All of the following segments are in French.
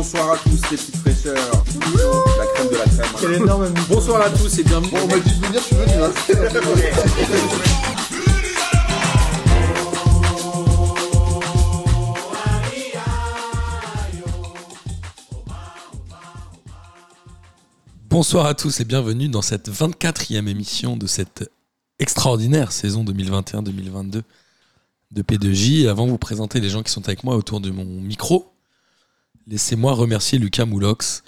bonsoir à tous les petites fraîcheurs. La crème de la crème. Quel énorme Bonsoir à tous et bienvenue. Bon, on m'a dit de venir, je suis venu. Hein. Bonsoir à tous et bienvenue dans cette 24e émission de cette extraordinaire saison 2021-2022 de P2J. Avant de vous présenter les gens qui sont avec moi autour de mon micro, laissez-moi remercier Lucas Moulox,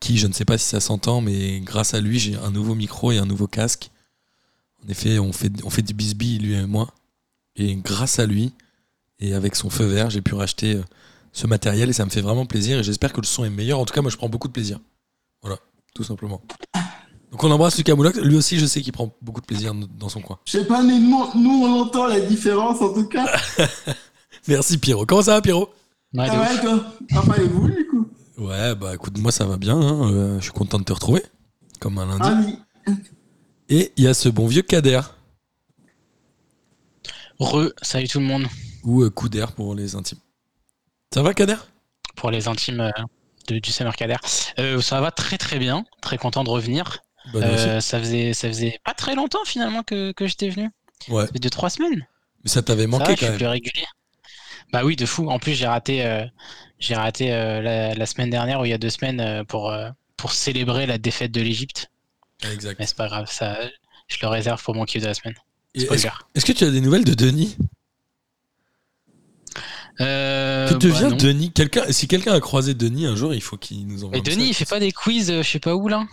qui, je ne sais pas si ça s'entend, mais grâce à lui, j'ai un nouveau micro et un nouveau casque. En effet, on fait, on fait du bisbille, lui et moi. Et grâce à lui, et avec son feu vert, j'ai pu racheter euh, ce matériel et ça me fait vraiment plaisir et j'espère que le son est meilleur. En tout cas, moi, je prends beaucoup de plaisir. Voilà, tout simplement. Donc on embrasse Lucas Moulox. Lui aussi, je sais qu'il prend beaucoup de plaisir dans son coin. Je sais pas, mais nous, nous, on entend la différence en tout cas. Merci Pierrot. Comment ça va Pierrot? Ouais, Ah ouais, toi Enfin, et vous, du coup Ouais, bah écoute, moi ça va bien. hein. Euh, je suis content de te retrouver, comme un lundi. Ah oui. Et il y a ce bon vieux Kader, Re, salut tout le monde. ou euh, Couder pour les intimes. Ça va Kader? Pour les intimes euh, de, du Summer Kader. Euh, ça va très très bien. Très content de revenir. Bah. Euh, ça, faisait, ça faisait pas très longtemps finalement que, que j'étais venu. Ouais, Ça fait deux, trois semaines. mais ça t'avait Ça manqué va, je quand suis même. plus régulier. Bah oui, de fou. En plus, j'ai raté, euh, j'ai raté euh, la, la semaine dernière ou il y a deux semaines euh, pour, euh, pour célébrer la défaite de l'Egypte. Exact. Mais c'est pas grave, ça, je le réserve pour mon kiff de la semaine. Est-ce que tu as des nouvelles de Denis? Euh, Que bah devient non. Denis? Quelqu'un, Si quelqu'un a croisé Denis un jour, il faut qu'il nous envoie Mais Denis, il fait pas des quiz, je sais pas où là.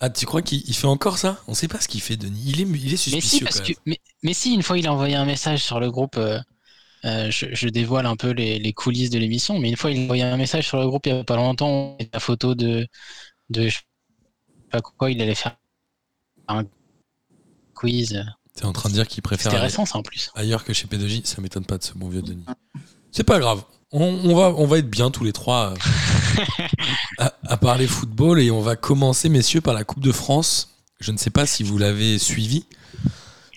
Ah, tu crois qu'il il fait encore ça? On sait pas ce qu'il fait, Denis. Il est, il est Mais si, suspicieux parce quand que, même. mais, mais si, une fois, il a envoyé un message sur le groupe. euh, euh, je, je dévoile un peu les, les coulisses de l'émission, mais une fois, il a envoyé un message sur le groupe il y a pas longtemps, la photo de, de je sais pas quoi, il allait faire un quiz. T'es en train de dire qu'il préfère aller récent, ça en plus. ailleurs que chez P2J. Ça m'étonne pas de ce bon vieux Denis. C'est pas grave. On, on va, on va être bien tous les trois euh, à, à parler football et on va commencer, messieurs, par la Coupe de France. Je ne sais pas si vous l'avez suivi,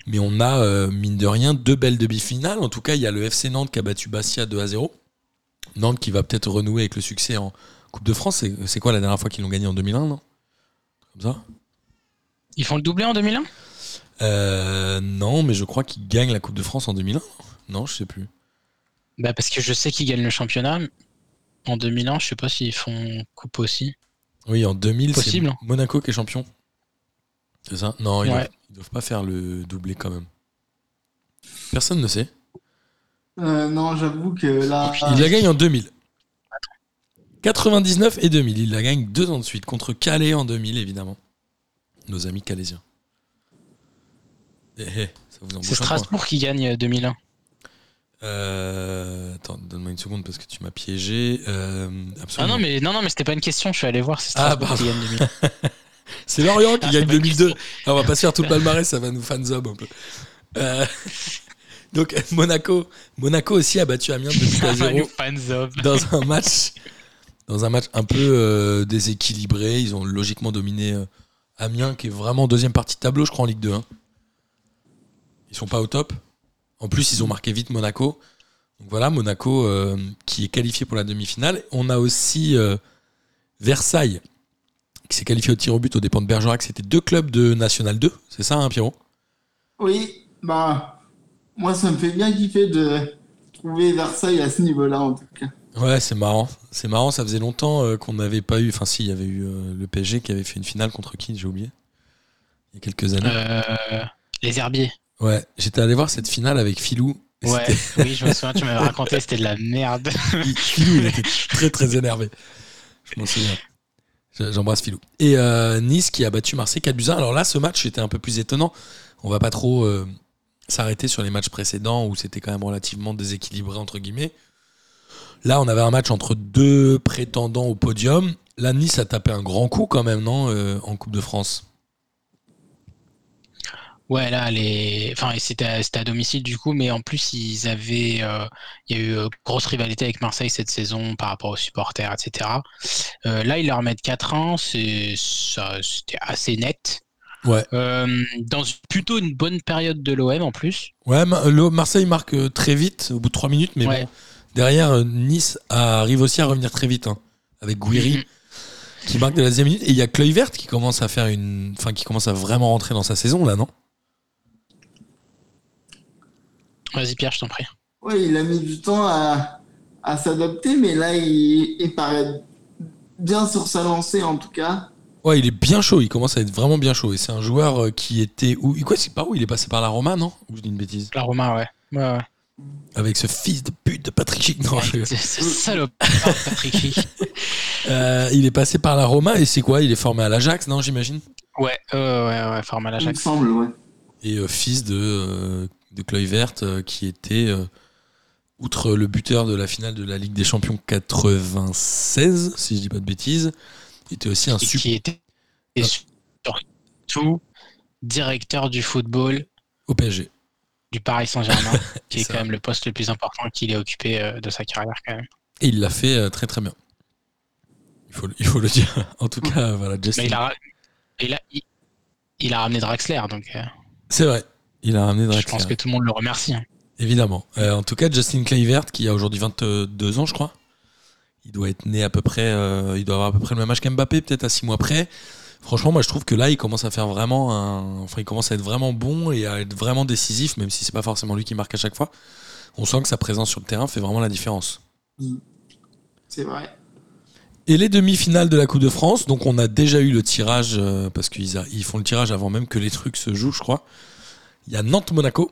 mais on a, euh, mine de rien, deux belles demi-finales. En tout cas, il y a le FC Nantes qui a battu Bastia 2 à 0. Nantes qui va peut-être renouer avec le succès en Coupe de France. C'est quoi la dernière fois qu'ils l'ont gagné en 2001, non? Comme ça? Ils font le doublé en 2001 Euh, Non, mais je crois qu'ils gagnent la Coupe de France en 2001. Non, je sais plus. bah, Parce que je sais qu'ils gagnent le championnat. En 2001, je sais pas s'ils font coupe aussi. Oui, en 2000, c'est Possible. Monaco qui est champion. C'est ça? Non, Ouais. Ils doivent pas faire le doublé quand même. Personne ne sait. Euh, non, j'avoue que là. Il la gagne en 2000. 99 et 2000. Il la gagne deux ans de suite contre Calais en 2000, évidemment. Nos amis calaisiens. Eh, eh, ça vous embauche C'est. Strasbourg qui gagne euh, 2001. Euh, attends, donne-moi une seconde parce que tu m'as piégé. Euh, Ah non, mais non, non, mais c'était pas une question. Je suis allé voir. C'est Ah, Strasbourg qui gagne 2001. C'est Lorient qui Ah, gagne c'est pas une 2002. Ah, on va pas se faire tout le palmarès, ça va nous fanzob un peu. Euh, donc Monaco, Monaco aussi a battu Amiens de 2 à 0 Fanzob. dans un match, dans un match un peu euh, déséquilibré. Ils ont logiquement dominé euh, Amiens, qui est vraiment en deuxième partie de tableau, je crois en Ligue 2. hein. Ils sont pas au top. En plus, ils ont marqué vite Monaco. Donc voilà, Monaco qui est qualifié pour la demi-finale. On a aussi Versailles qui s'est qualifié au tir au but aux dépens de Bergerac. C'était deux clubs de National 2, c'est ça, hein, Pierrot? Oui, bah. Moi, ça me fait bien kiffer de trouver Versailles à ce niveau-là, en tout cas. Ouais, c'est marrant. C'est marrant, ça faisait longtemps euh, qu'on n'avait pas eu. Enfin, si, il y avait eu euh, le PSG qui avait fait une finale contre qui J'ai oublié? Il y a quelques années. Euh, les herbiers. Ouais, j'étais allé voir cette finale avec Filou. Ouais, oui, je me souviens, tu m'avais raconté, c'était de la merde. Filou, il était très très énervé. Je m'en souviens. Je- J'embrasse Filou. Et euh, Nice qui a battu Marseille 4 buts à 1. Alors là, ce match était un peu plus étonnant. On va pas trop euh, s'arrêter sur les matchs précédents où c'était quand même relativement déséquilibré, entre guillemets. Là, on avait un match entre deux prétendants au podium. Là, Nice a tapé un grand coup quand même, non euh, En Coupe de France? Ouais, là, les... enfin, c'était à, c'était à domicile du coup, mais en plus, ils avaient, euh, il y a eu euh, grosse rivalité avec Marseille cette saison par rapport aux supporters, etc. Euh, là, ils leur mettent 4-1, c'est, ça, c'était assez net. Ouais. Dans plutôt une bonne période de l'OM en plus. Ouais, Ma- le- Marseille marque très vite, au bout de 3 minutes, mais Ouais. bon, derrière, Nice arrive aussi à revenir très vite. hein. avec Guiri qui marque de la deuxième minute. Et il y a Kluivert qui commence à faire une, enfin qui commence à vraiment rentrer dans sa saison là, non? Vas-y Pierre, je t'en prie. Ouais, il a mis du temps à, à s'adapter, mais là, il, il paraît bien sur sa lancée en tout cas. Ouais, il est bien chaud. Il commence à être vraiment bien chaud. Et c'est un joueur euh, qui était où Quoi C'est par où Il est passé? Par la Roma, non? Ou je dis une bêtise? La Roma, ouais. Ouais, ouais. Avec ce fils de pute de Patrick Schick. Non, je- C'est c'est salope, Patrick. Euh, il est passé par la Roma et c'est quoi? Il est formé à l'Ajax, non J'imagine? Ouais, euh, ouais, ouais, forme à Il me l'Ajax. semble, ouais. Et euh, fils de euh, de Kluivert euh, qui était euh, outre le buteur de la finale de la Ligue des Champions 96, si je dis pas de bêtises, était aussi un Et super qui était et surtout directeur du football au PSG. du Paris Saint-Germain, qui est quand même le poste le plus important qu'il ait occupé euh, de sa carrière quand même. Et il l'a fait très très bien. Il faut, le- il faut le dire. En tout cas, voilà, Justin. Mais il a, il a, il, il a ramené Draxler, donc C'est vrai. Il a ramené je Draxler. pense que tout le monde le remercie. hein. Évidemment. Euh, en tout cas, Justin Kluivert, qui a aujourd'hui 22 ans, je crois. Il doit être né à peu près. euh, il doit avoir à peu près le même âge qu'Mbappé, peut-être à 6 mois près. Franchement, moi, je trouve que là, il commence à faire vraiment un. Enfin, il commence à être vraiment bon et à être vraiment décisif, même si c'est pas forcément lui qui marque à chaque fois. On sent que sa présence sur le terrain fait vraiment la différence. C'est vrai. Et les demi-finales de la Coupe de France, donc on a déjà eu le tirage, euh, parce qu'ils a- ils font le tirage avant même que les trucs se jouent, je crois. Il y a Nantes-Monaco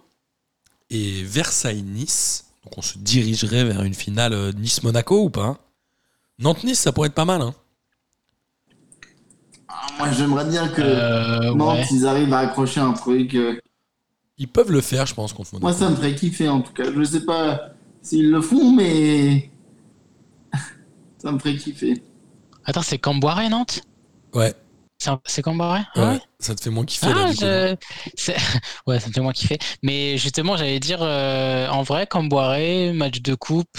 et Versailles-Nice. Donc on se dirigerait vers une finale euh, Nice-Monaco ou pas hein Nantes-Nice, ça pourrait être pas mal. Hein Ah, moi, j'aimerais bien que Euh, Nantes, ouais. ils arrivent à accrocher un truc. euh, ils peuvent le faire, je pense, contre Monaco. Moi, ça me ferait kiffer en tout cas. Je sais pas s'ils le font, mais ça me ferait kiffer. Attends, c'est Camboire, Nantes? Ouais, C'est C'est Camboire ouais, ça te fait moins kiffer. là, Ah, je- c'est- ouais, ça me fait moins kiffer. Mais justement, j'allais dire, euh, en vrai, Camboire, match de coupe,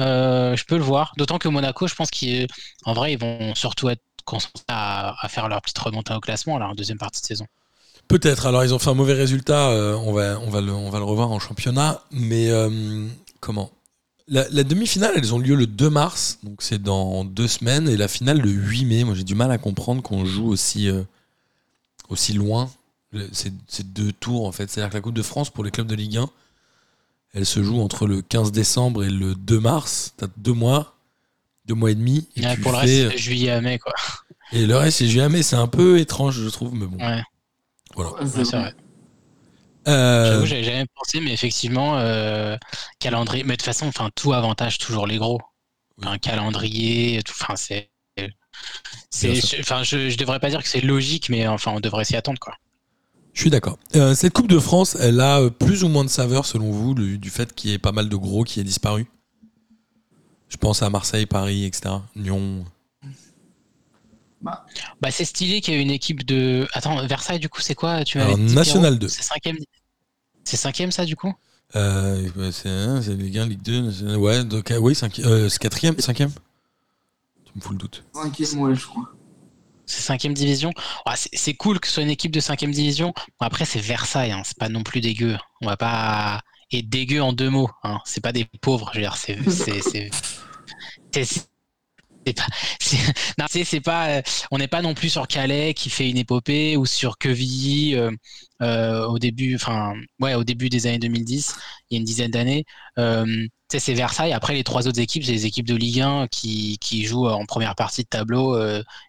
euh, je peux le voir. D'autant que Monaco, je pense qu'en vrai, ils vont surtout être concentrés à, à faire leur petite remontée au classement, là, en deuxième partie de saison. Peut-être. Alors, ils ont fait un mauvais résultat. euh, on, va, on, va le, on va le revoir en championnat. Mais comment? La, la demi-finale, elles ont lieu le 2 mars. Donc, c'est dans deux semaines. Et la finale, le 8 mai. Moi, j'ai du mal à comprendre qu'on joue aussi, euh, aussi loin. C'est deux tours, en fait. C'est-à-dire que la Coupe de France, pour les clubs de Ligue 1, elle se joue entre le 15 décembre et le 2 mars. T'as deux mois. Deux mois et demi. Et, Ouais, pour le fais- reste, c'est juillet à mai, quoi. et le reste, c'est juillet. Mais c'est un peu étrange, je trouve. Mais bon. Ouais, Voilà. Ouais, ouais, c'est vrai. Euh, J'avoue, j'avais jamais pensé, mais effectivement, euh, calendrier. Mais de toute façon, enfin, tout avantage toujours les gros. Un calendrier, tout. Enfin, c'est. Enfin, je, je devrais pas dire que c'est logique, mais enfin, on devrait s'y attendre, quoi. Je suis d'accord. Euh, cette Coupe de France, elle a plus ou moins de saveur selon vous du, du fait qu'il y ait pas mal de gros qui aient disparu? Je pense à Marseille, Paris, etc. Lyon. Bah, c'est stylé qu'il y ait une équipe de. Attends, Versailles, du coup, c'est quoi? Tu Alors, dit, National Pierrot 2. C'est cinquième. C'est cinquième, ça, du coup? Euh, ouais, c'est hein, c'est Ligue 1, Ligue 2. National- Ouais, donc, euh, oui, cinqui- euh, c'est quatrième, cinquième Tu me fous le doute. Cinquième, ouais, je crois. C'est cinquième division? Ah, c'est c'est cool que ce soit une équipe de cinquième division. Bon, après, c'est Versailles, hein, c'est pas non plus dégueu. On va pas. Et dégueu en deux mots. Hein. C'est pas des pauvres, je veux dire. C'est. c'est- c'est- pas. euh, On n'est pas non plus sur Calais qui fait une épopée ou sur Quevilly euh, euh, au début. Enfin, ouais, au début des années 2010, il y a une dizaine d'années. C'est Versailles. Après, les trois autres équipes, c'est les équipes de Ligue 1 qui, qui jouent en première partie de tableau.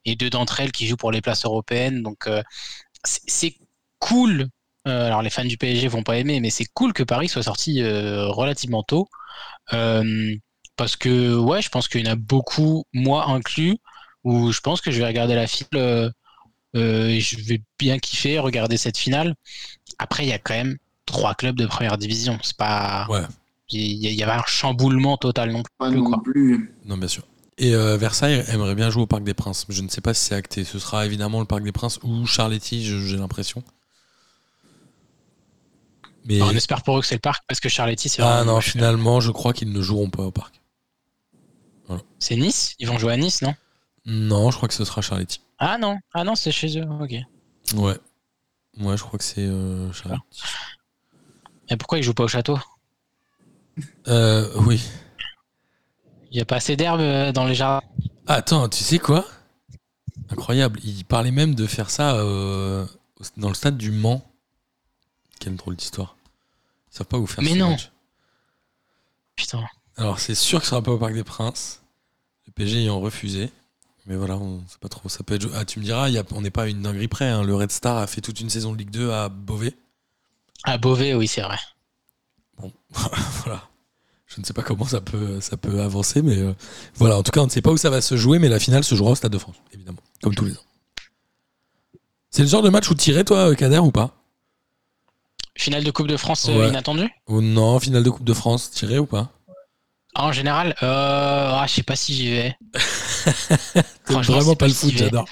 et deux d'entre elles qui jouent pour les places européennes. Donc c'est cool. Alors les fans du PSG vont pas aimer, mais c'est cool que Paris soit sorti relativement tôt. Parce que ouais, je pense qu'il y en a beaucoup, moi inclus, où je pense que je vais regarder la finale euh, euh, et je vais bien kiffer regarder cette finale. Après, il y a quand même trois clubs de première division. C'est pas. Ouais. Il y, a- y avait un chamboulement total non Pas plus. non Quoi. plus. Non, bien sûr. Et euh, Versailles aimerait bien jouer au Parc des Princes. Je ne sais pas si c'est acté. Ce sera évidemment le Parc des Princes ou Charletti, j'ai l'impression. Mais on espère pour eux que c'est le parc parce que Charletti, c'est ah non, finalement, je crois qu'ils ne joueront pas au parc. C'est Nice? Ils vont jouer à Nice, non? Non, je crois que ce sera Charletti. Ah non, ah non, c'est chez eux. Ok. Ouais. Ouais, je crois que c'est euh, Charletti. Et pourquoi ils jouent pas au château? Euh, oui. Il y a pas assez d'herbe euh, dans les jardins? Attends, tu sais quoi? Incroyable. Il parlait même de faire ça euh, dans le stade du Mans. Quelle drôle d'histoire. Ils savent pas où faire Mais ce non. match. Putain. Alors, c'est sûr que ce sera pas au Parc des Princes. Le PSG ayant refusé. Mais voilà, on sait pas trop. Ça peut être. Ah, tu me diras, il y a- on n'est pas une dinguerie près. hein. Le Red Star a fait toute une saison de Ligue 2 à Beauvais. À Beauvais, oui, c'est vrai. Bon, voilà. Je ne sais pas comment ça peut, ça peut avancer, mais euh, voilà. En tout cas, on ne sait pas où ça va se jouer, mais la finale se jouera au Stade de France, évidemment, comme tous les ans. C'est le genre de match où tirais, toi, euh, Kader, ou pas? Finale de Coupe de France euh, Ouais. inattendue? Ou non, finale de Coupe de France, tirais ou pas? En général, euh, ah, je sais pas si j'y vais. Vraiment pas le foot, si j'adore.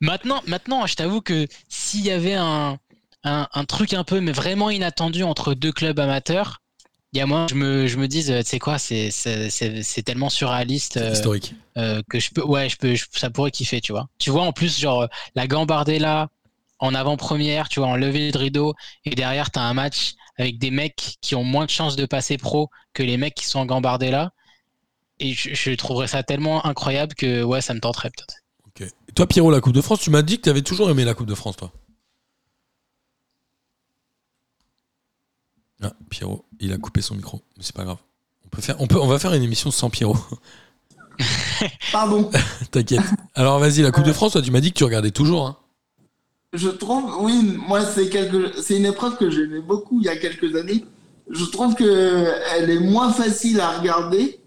Maintenant, maintenant, je t'avoue que s'il y avait un, un, un truc un peu, mais vraiment inattendu entre deux clubs amateurs, il y a moi, je me, je me dis, euh, tu sais quoi, c'est, tellement surréaliste euh, Historique. euh, que je peux, ouais, je peux, je- ça pourrait kiffer, tu vois. Tu vois, en plus, genre, euh, la Gambardella en avant-première, tu vois, en levée de rideau, et derrière, t'as un match avec des mecs qui ont moins de chances de passer pro que les mecs qui sont en Gambardella. Et je, je trouverais ça tellement incroyable que, ouais, ça me tenterait peut-être. Ok. Et toi, Pierrot, la Coupe de France, tu m'as dit que tu avais toujours aimé la Coupe de France, toi. Ah, Pierrot, il a coupé son micro, mais c'est pas grave. On, peut faire, on, peut, on va faire une émission sans Pierrot. Pardon. T'inquiète. Alors vas-y, la Coupe de France, toi, tu m'as dit que tu regardais toujours. Hein. Je trouve, oui, moi, c'est quelque, c'est une épreuve que j'aimais beaucoup il y a quelques années. Je trouve que elle est moins facile à regarder.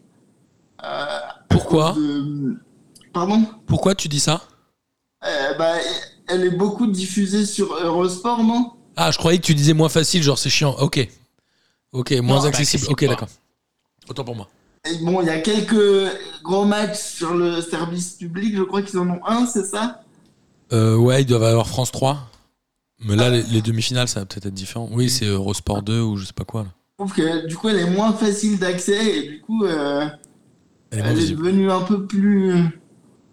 euh, Pourquoi de- Pardon? Pourquoi tu dis ça? Euh, bah, Elle est beaucoup diffusée sur Eurosport, non? Ah, je croyais que tu disais moins facile, genre c'est chiant. Ok. Ok, moins accessible. accessible, Ok, d'accord. Autant pour moi. Et bon, il y a quelques grands matchs sur le service public. Je crois qu'ils en ont un, c'est ça? Euh, ouais, ils doivent avoir France 3. Mais là, les, les demi-finales, ça va peut-être être différent. Oui, c'est Eurosport 2 ou je sais pas quoi. Là. Je trouve que du coup, elle est moins facile d'accès et du coup, euh, Elle est elle devenue un peu plus,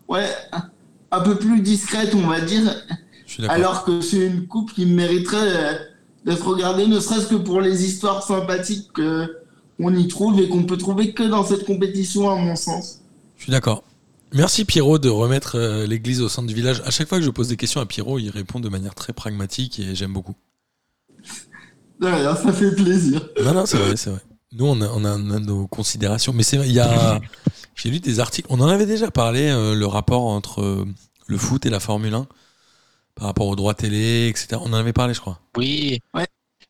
ouais, un peu plus discrète, on va dire. Je suis. Alors que c'est une coupe qui mériterait euh, d'être regardée, ne serait-ce que pour les histoires sympathiques qu'on y trouve et qu'on peut trouver que dans cette compétition, à mon sens. Je suis d'accord. Merci Pierrot de remettre euh, l'église au centre du village. À chaque fois que je pose des questions à Pierrot, il répond de manière très pragmatique et j'aime beaucoup. Ça fait plaisir. Non, non, c'est vrai, c'est vrai. Nous, on a, on a- on a nos considérations. Mais c'est vrai, il y a. J'ai lu des articles. On en avait déjà parlé, euh, le rapport entre euh, le foot et la Formule 1 par rapport aux droits télé, etc. On en avait parlé, je crois. Oui. Ouais.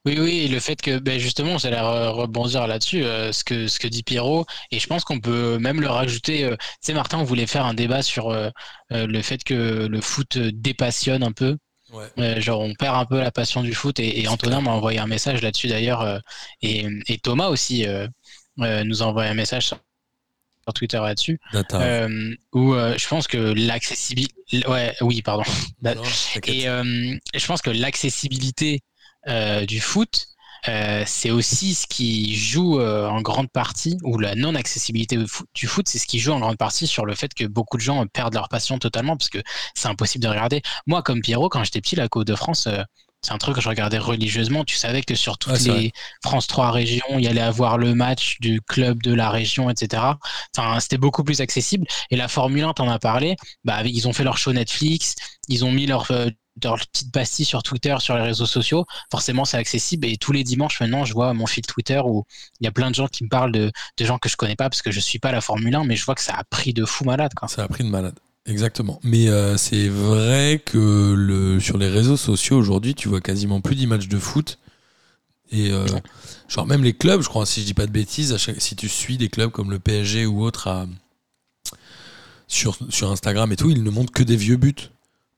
Oui, oui, et le fait que, ben justement, j'allais re- rebondir là-dessus, euh, ce que, ce que dit Pierrot, et je pense qu'on peut même le rajouter. euh, tu sais, Martin, on voulait faire un débat sur euh, euh, le fait que le foot euh, dépassionne un peu. Ouais. Euh, genre, on perd un peu la passion du foot, et, et Antonin m'a envoyé un message là-dessus d'ailleurs, euh, et, et Thomas aussi euh, euh, nous a envoyé un message sur Twitter là-dessus, euh, où euh, je pense que l'accessibilité. Ouais, oui, pardon. Non. Et euh, je pense que l'accessibilité euh, du foot, euh, c'est aussi ce qui joue euh, en grande partie, ou la non-accessibilité du foot, c'est ce qui joue en grande partie sur le fait que beaucoup de gens perdent leur passion totalement, parce que c'est impossible de regarder. Moi, comme Pierrot, quand j'étais petit, la Coupe de France, euh, c'est un truc que je regardais religieusement. Tu savais que sur toutes Ouais, les vrai. France 3 régions, il y allait avoir le match du club de la région, etc. Enfin, c'était beaucoup plus accessible. Et la Formule 1, t'en as parlé, bah, ils ont fait leur show Netflix, ils ont mis leur, euh, leur petite pastille sur Twitter, sur les réseaux sociaux. Forcément, c'est accessible. Et tous les dimanches, maintenant, je vois mon fil Twitter où il y a plein de gens qui me parlent de, de gens que je connais pas parce que je suis pas la Formule 1, mais je vois que ça a pris de fou malade. Quoi. Ça a pris de malade. Exactement. Mais euh, c'est vrai que le, sur les réseaux sociaux aujourd'hui, tu vois quasiment plus d'images de foot. Et euh, genre même les clubs, je crois, si je dis pas de bêtises, chaque- si tu suis des clubs comme le PSG ou autre à- sur, sur Instagram et tout, ils ne montrent que des vieux buts.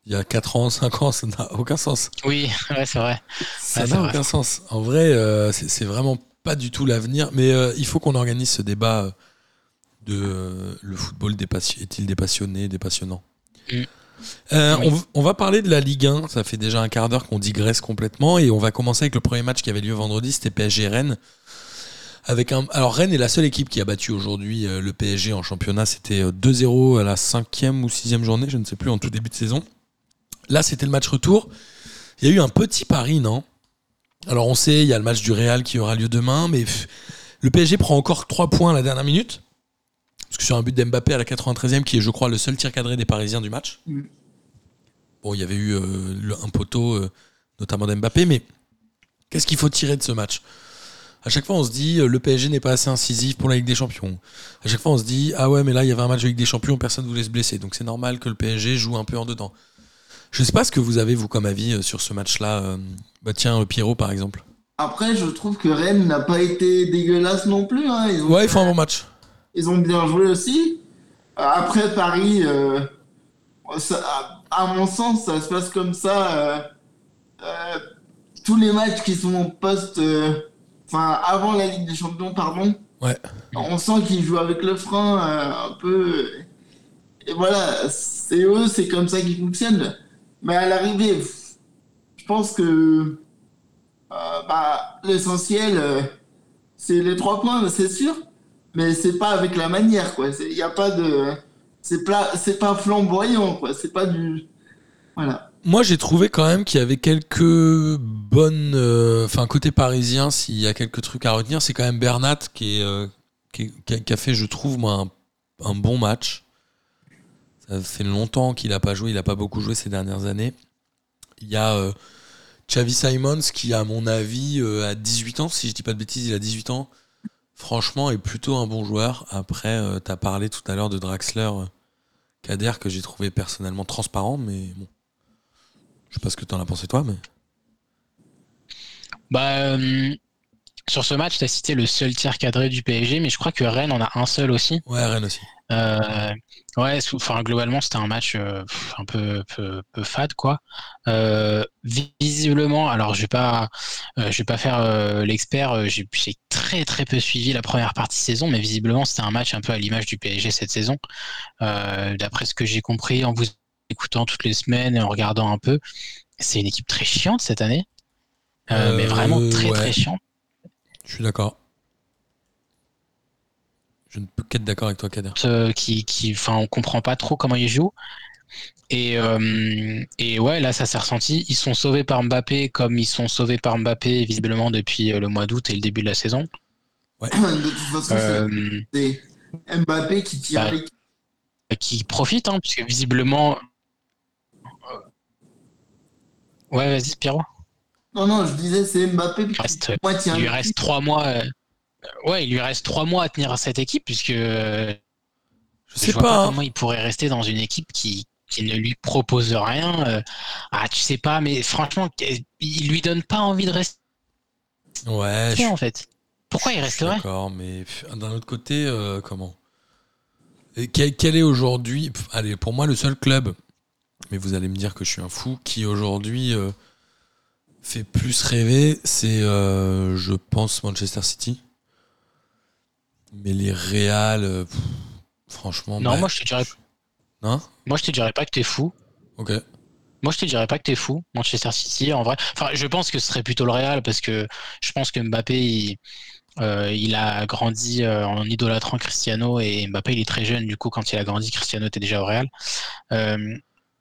Il y a 4 ans, 5 ans, ça n'a aucun sens. Oui, ouais, c'est vrai. Ça Ouais, n'a vrai. aucun sens. En vrai, euh, c'est vraiment pas du tout l'avenir. Mais euh, il faut qu'on organise ce débat euh, de euh, le football est-il dépassionné, dépassionnant. Mm. Euh, Oui. on, va parler de la Ligue 1. Ça fait déjà un quart d'heure qu'on digresse complètement. Et on va commencer avec le premier match qui avait lieu vendredi. C'était PSG Rennes. Avec un... Alors Rennes est la seule équipe qui a battu aujourd'hui le PSG en championnat. C'était euh, 2-0 à la cinquième ou sixième journée, je ne sais plus, en tout début de saison. Là, c'était le match retour. Il y a eu un petit pari, non? Alors on sait, il y a le match du Real qui aura lieu demain, mais le PSG prend encore 3 points à la dernière minute. Parce que sur un but d'Mbappé à la 93e, qui est, je crois, le seul tir cadré des Parisiens du match. Mm. Bon, il y avait eu euh, le- un poteau, euh, notamment d'Mbappé, mais qu'est-ce qu'il faut tirer de ce match? À chaque fois, on se dit, euh, le PSG n'est pas assez incisif pour la Ligue des Champions. À chaque fois, on se dit, ah ouais, mais là, il y avait un match de Ligue des Champions, personne ne voulait se blesser. Donc c'est normal que le PSG joue un peu en dedans. Je sais pas ce que vous avez, vous, comme avis euh, sur ce match-là. euh, Bah tiens, euh, Pierrot, par exemple. Après, je trouve que Rennes n'a pas été dégueulasse non plus. hein. Ils, ont, Ouais, ils font un bon match. ils ont bien joué aussi. Après, Paris, euh, ça- à, mon sens, ça se passe comme ça. euh, euh, tous les matchs qui sont post. euh, Enfin, avant la Ligue des Champions, pardon. Ouais. On sent qu'ils jouent avec le frein un peu. Et voilà, c'est eux, c'est comme ça qu'ils fonctionnent. Mais à l'arrivée, je pense que euh, bah, l'essentiel, euh, c'est les trois points, c'est sûr. Mais c'est pas avec la manière, quoi. Il n'y a pas de. C'est pas, pas flamboyant, quoi. C'est pas du. Voilà. Moi, j'ai trouvé quand même qu'il y avait quelques bonnes. euh, Enfin, côté parisien, s'il y a quelques trucs à retenir, c'est quand même Bernat qui, est, qui, a, fait, je trouve, moi, un bon match. Ça fait longtemps qu'il n'a pas joué, il n'a pas beaucoup joué ces dernières années. Il y a euh, Xavi Simons qui, à mon avis, euh, a 18 ans, si je dis pas de bêtises, il a 18 ans. Franchement, est plutôt un bon joueur. Après, tu as parlé tout à l'heure de Draxler, euh, Kader, que j'ai trouvé personnellement transparent, mais bon. Je sais pas ce que t'en as pensé toi, mais. Bah, euh, sur ce match, tu as cité le seul tir cadré du PSG, mais je crois que Rennes en a un seul aussi. Ouais, Rennes aussi. Euh, ouais, enfin globalement c'était un match euh, un peu, peu, peu fade quoi. Euh, visiblement, alors je vais pas, je vais pas faire l'expert. J'ai très très peu suivi la première partie de saison, mais visiblement c'était un match un peu à l'image du PSG cette saison. D'après ce que j'ai compris en vous écoutant toutes les semaines et en regardant un peu, c'est une équipe très chiante cette année. Mais vraiment très ouais. très chiante. Je suis d'accord. Je ne peux qu'être d'accord avec toi, Kader. euh, qui, qui, enfin, on comprend pas trop comment ils jouent. Et, euh, et ouais, là, ça s'est ressenti. Ils sont sauvés par Mbappé comme ils sont sauvés par Mbappé, visiblement, depuis euh, le mois d'août et le début de la saison. De toute façon, c'est- Euh, c'est Mbappé qui tire bah, qui profitent, hein, puisque visiblement. Ouais, vas-y, Pierrot. Non, non, je disais, c'est Mbappé qui Reste- moi, tient Il lui reste trois mois. euh, Ouais, il lui reste trois mois à tenir cette équipe, puisque euh, Je je sais vois pas. pas hein. comment il pourrait rester dans une équipe qui, qui ne lui propose rien. euh, Ah, tu sais pas, mais franchement, il lui donne pas envie de rester Ouais, je en fait. Pourquoi il resterait? d'accord, mais d'un autre côté, euh, comment? Et quel, quel est aujourd'hui, allez, pour moi, le seul club, mais vous allez me dire que je suis un fou, qui aujourd'hui euh, fait plus rêver, c'est, euh, je pense, Manchester City. Mais les Real, euh, pff, franchement. Non, bah, moi je te dirais, Non? Moi je te dirais pas que t'es fou. Ok. Moi je te dirais pas que t'es fou, Manchester City en vrai. Enfin, je pense que ce serait plutôt le Real parce que je pense que Mbappé il, euh, il a grandi en idolâtrant Cristiano et Mbappé il est très jeune du coup quand il a grandi Cristiano était déjà au Real.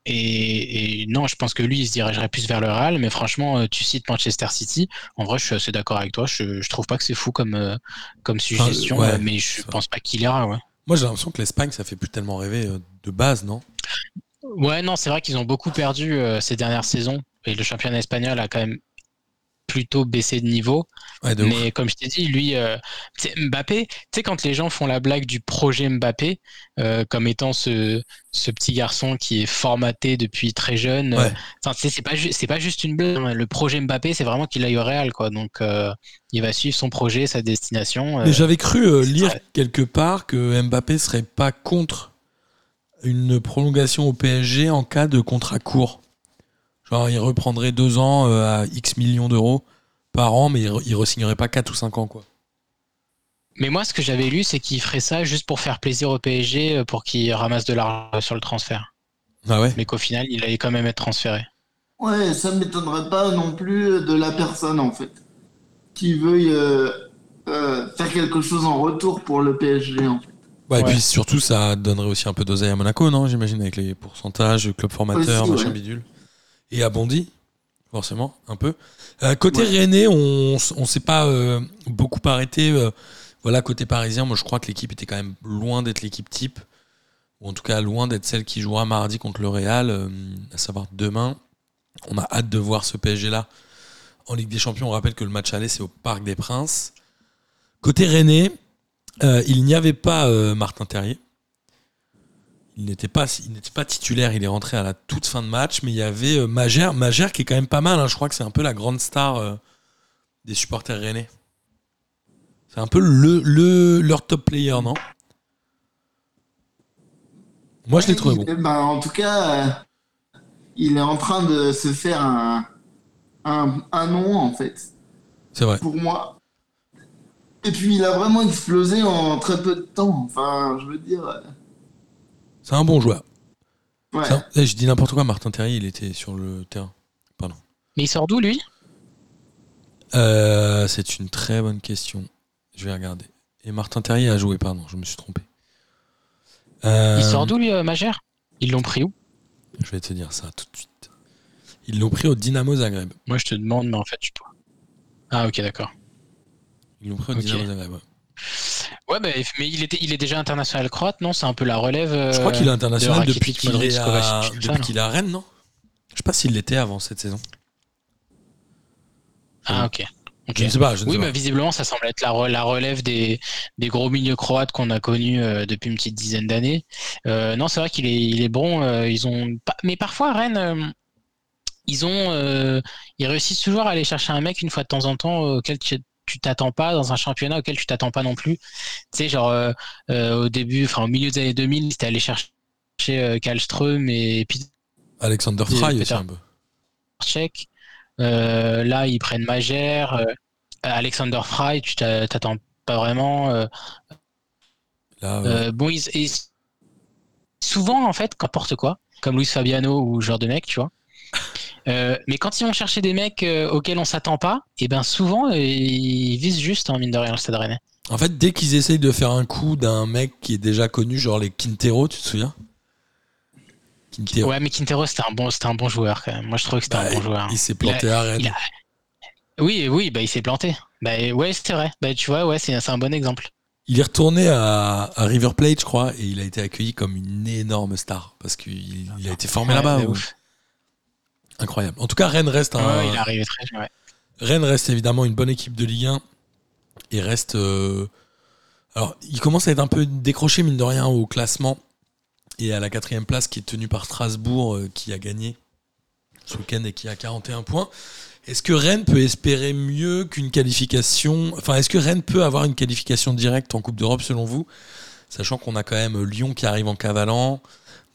Et, et non, je pense que lui il se dirigerait plus vers le Real, mais franchement euh, tu cites Manchester City. En vrai, je suis assez d'accord avec toi. Je, je trouve pas que c'est fou comme euh, comme suggestion, ouais, mais je pense pas qu'il ira. Ouais. Moi, j'ai l'impression que l'Espagne, ça fait plus tellement rêver euh, de base, non? Ouais, non, c'est vrai qu'ils ont beaucoup perdu euh, ces dernières saisons et le championnat espagnol a quand même plutôt baissé de niveau. Ouais, de ouf. Mais comme je t'ai dit, lui, euh, Mbappé, tu sais, quand les gens font la blague du projet Mbappé, euh, comme étant ce, ce petit garçon qui est formaté depuis très jeune, euh, Ouais. enfin, c'est pas, c'est pas juste une blague. hein. Le projet Mbappé, c'est vraiment qu'il aille au Real, quoi. Donc, il va suivre son projet, sa destination. Mais j'avais cru lire quelque part que Mbappé serait pas contre une prolongation au PSG en cas de contrat court. Genre, il reprendrait deux ans euh, à X millions d'euros par an, mais il, re- il re-signerait pas 4 ou 5 ans, quoi. Mais moi, ce que j'avais lu, c'est qu'il ferait ça juste pour faire plaisir au PSG, euh, pour qu'il ramasse de l'argent sur le transfert. Ah ouais? Mais qu'au final, il allait quand même être transféré. Ouais, ça m'étonnerait pas non plus de la personne en fait qui veuille euh, euh, faire quelque chose en retour pour le PSG en fait. Ouais, Et Ouais. puis surtout, ça donnerait aussi un peu d'oseille à Monaco, non? J'imagine, avec les pourcentages, club formateur, Aussi, machin ouais. bidule. Et à Bondy, forcément, un peu. Euh, côté Ouais. Rennais, on, on s'est pas euh, beaucoup arrêté. euh, Voilà, côté parisien, moi je crois que l'équipe était quand même loin d'être l'équipe type, ou en tout cas loin d'être celle qui jouera mardi contre le Real, à savoir demain. On a hâte de voir ce PSG-là en Ligue des Champions. On rappelle que le match aller, c'est au Parc des Princes. Côté Rennais, il n'y avait pas Martin Terrier. Il n'était pas, il n'était pas titulaire, il est rentré à la toute fin de match, mais il y avait euh, Magère, Magère qui est quand même pas mal. hein. Je crois que c'est un peu la grande star euh, des supporters rennais. C'est un peu le, le- leur top player, non? Moi, je l'ai trouvé bon. Ben, en tout cas, euh, il est en train de se faire un, un, un nom, en fait, C'est vrai. pour moi. Et puis, il a vraiment explosé en très peu de temps. Enfin, je veux dire. C'est un bon joueur. Ouais. Eh, je dis n'importe quoi, Martin Terrier, il était sur le terrain. Pardon. Mais il sort d'où lui? Euh, c'est une très bonne question. Je vais regarder. Et Martin Terrier a joué, pardon, je me suis trompé. Euh, Il sort d'où lui, euh, Magère Ils l'ont pris où? Je vais te dire ça tout de suite. Ils l'ont pris au Dynamo Zagreb. Moi je te demande, mais en fait je sais pas. Ah ok d'accord. Ils l'ont pris au. Dynamo Zagreb. ouais. Ouais bah, mais il, était, il est déjà international croate, non? C'est un peu la relève. euh, Je crois qu'il est international de Rakitic, depuis qu'il est, à... Qu'il est à Rennes, non? Je sais pas s'il l'était avant cette saison. Ah ok. Ok. Je ne sais pas. Je ne Oui, sais mais visiblement, ça semble être la, re- la relève des, des gros milieux croates qu'on a connus euh, depuis une petite dizaine d'années. Euh, non, c'est vrai qu'il est, il est bon. euh, ils ont, mais parfois, Rennes, euh, ils ont, euh, ils réussissent toujours à aller chercher un mec une fois de temps en temps euh, auquel tu tu t'attends pas dans un championnat auquel tu t'attends pas non plus. Tu sais, genre euh, euh, au début, enfin au milieu des années 2000, c'était aller chercher euh, Kallström et Peter Alexander Fry aussi un peu. Là, ils prennent Magère, Alexander Fry, tu t'a- t'attends pas vraiment. euh, Là, ouais. euh, bon, ils, ils- souvent, en fait, n'importe quoi, comme Luis Fabiano ou ce genre de mec, tu vois. Euh, mais quand ils vont chercher des mecs euh, auxquels on s'attend pas, et ben souvent euh, ils visent juste en mine de rien le Stade Rennais. En fait, dès qu'ils essayent de faire un coup d'un mec qui est déjà connu, genre les Quintero, tu te souviens? Quintero. Ouais, mais Quintero c'était un bon, c'était un bon joueur quand même. Moi je trouve que c'était Bah, un bon joueur. Il s'est planté à Rennes. a- Oui, oui, bah il s'est planté. Bah ouais, c'est vrai. Bah tu vois, ouais, c'est c'est un bon exemple. Il est retourné à, à River Plate, je crois, et il a été accueilli comme une énorme star parce qu'il il a été formé Ouais, là-bas. ou- ouf. Incroyable. En tout cas, Rennes reste un, Ouais, il est arrivé très ouais. Rennes reste évidemment une bonne équipe de Ligue 1 et reste. euh, Alors, il commence à être un peu décroché, mine de rien, au classement et à la quatrième place qui est tenue par Strasbourg, euh, qui a gagné ce week-end et qui a 41 points. Est-ce que Rennes peut espérer mieux qu'une qualification Enfin, est-ce que Rennes peut avoir une qualification directe en Coupe d'Europe selon vous? Sachant qu'on a quand même Lyon qui arrive en cavalant.